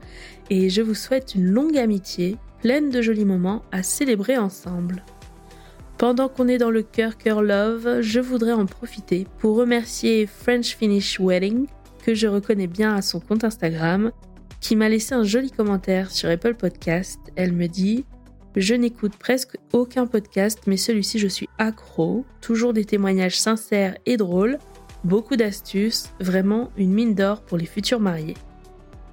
et je vous souhaite une longue amitié, pleine de jolis moments à célébrer ensemble. Pendant qu'on est dans le cœur cœur love, je voudrais en profiter pour remercier French Finish Wedding, que je reconnais bien à son compte Instagram, qui m'a laissé un joli commentaire sur Apple Podcast. Elle me dit je n'écoute presque aucun podcast, mais celui-ci je suis accro. Toujours des témoignages sincères et drôles, beaucoup d'astuces, vraiment une mine d'or pour les futurs mariés.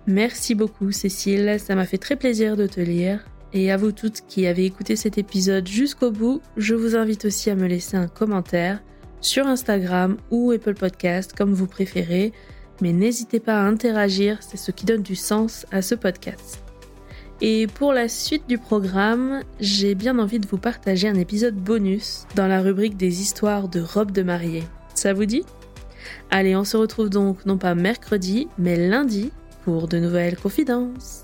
Merci beaucoup Cécile, ça m'a fait très plaisir de te lire. Et à vous toutes qui avez écouté cet épisode jusqu'au bout, je vous invite aussi à me laisser un commentaire sur Instagram ou Apple Podcast comme vous préférez, mais n'hésitez pas à interagir, c'est ce qui donne du sens à ce podcast. Et pour la suite du programme, j'ai bien envie de vous partager un épisode bonus dans la rubrique des histoires de robes de mariée. Ça vous dit? Allez, on se retrouve donc non pas mercredi, mais lundi pour de nouvelles confidences.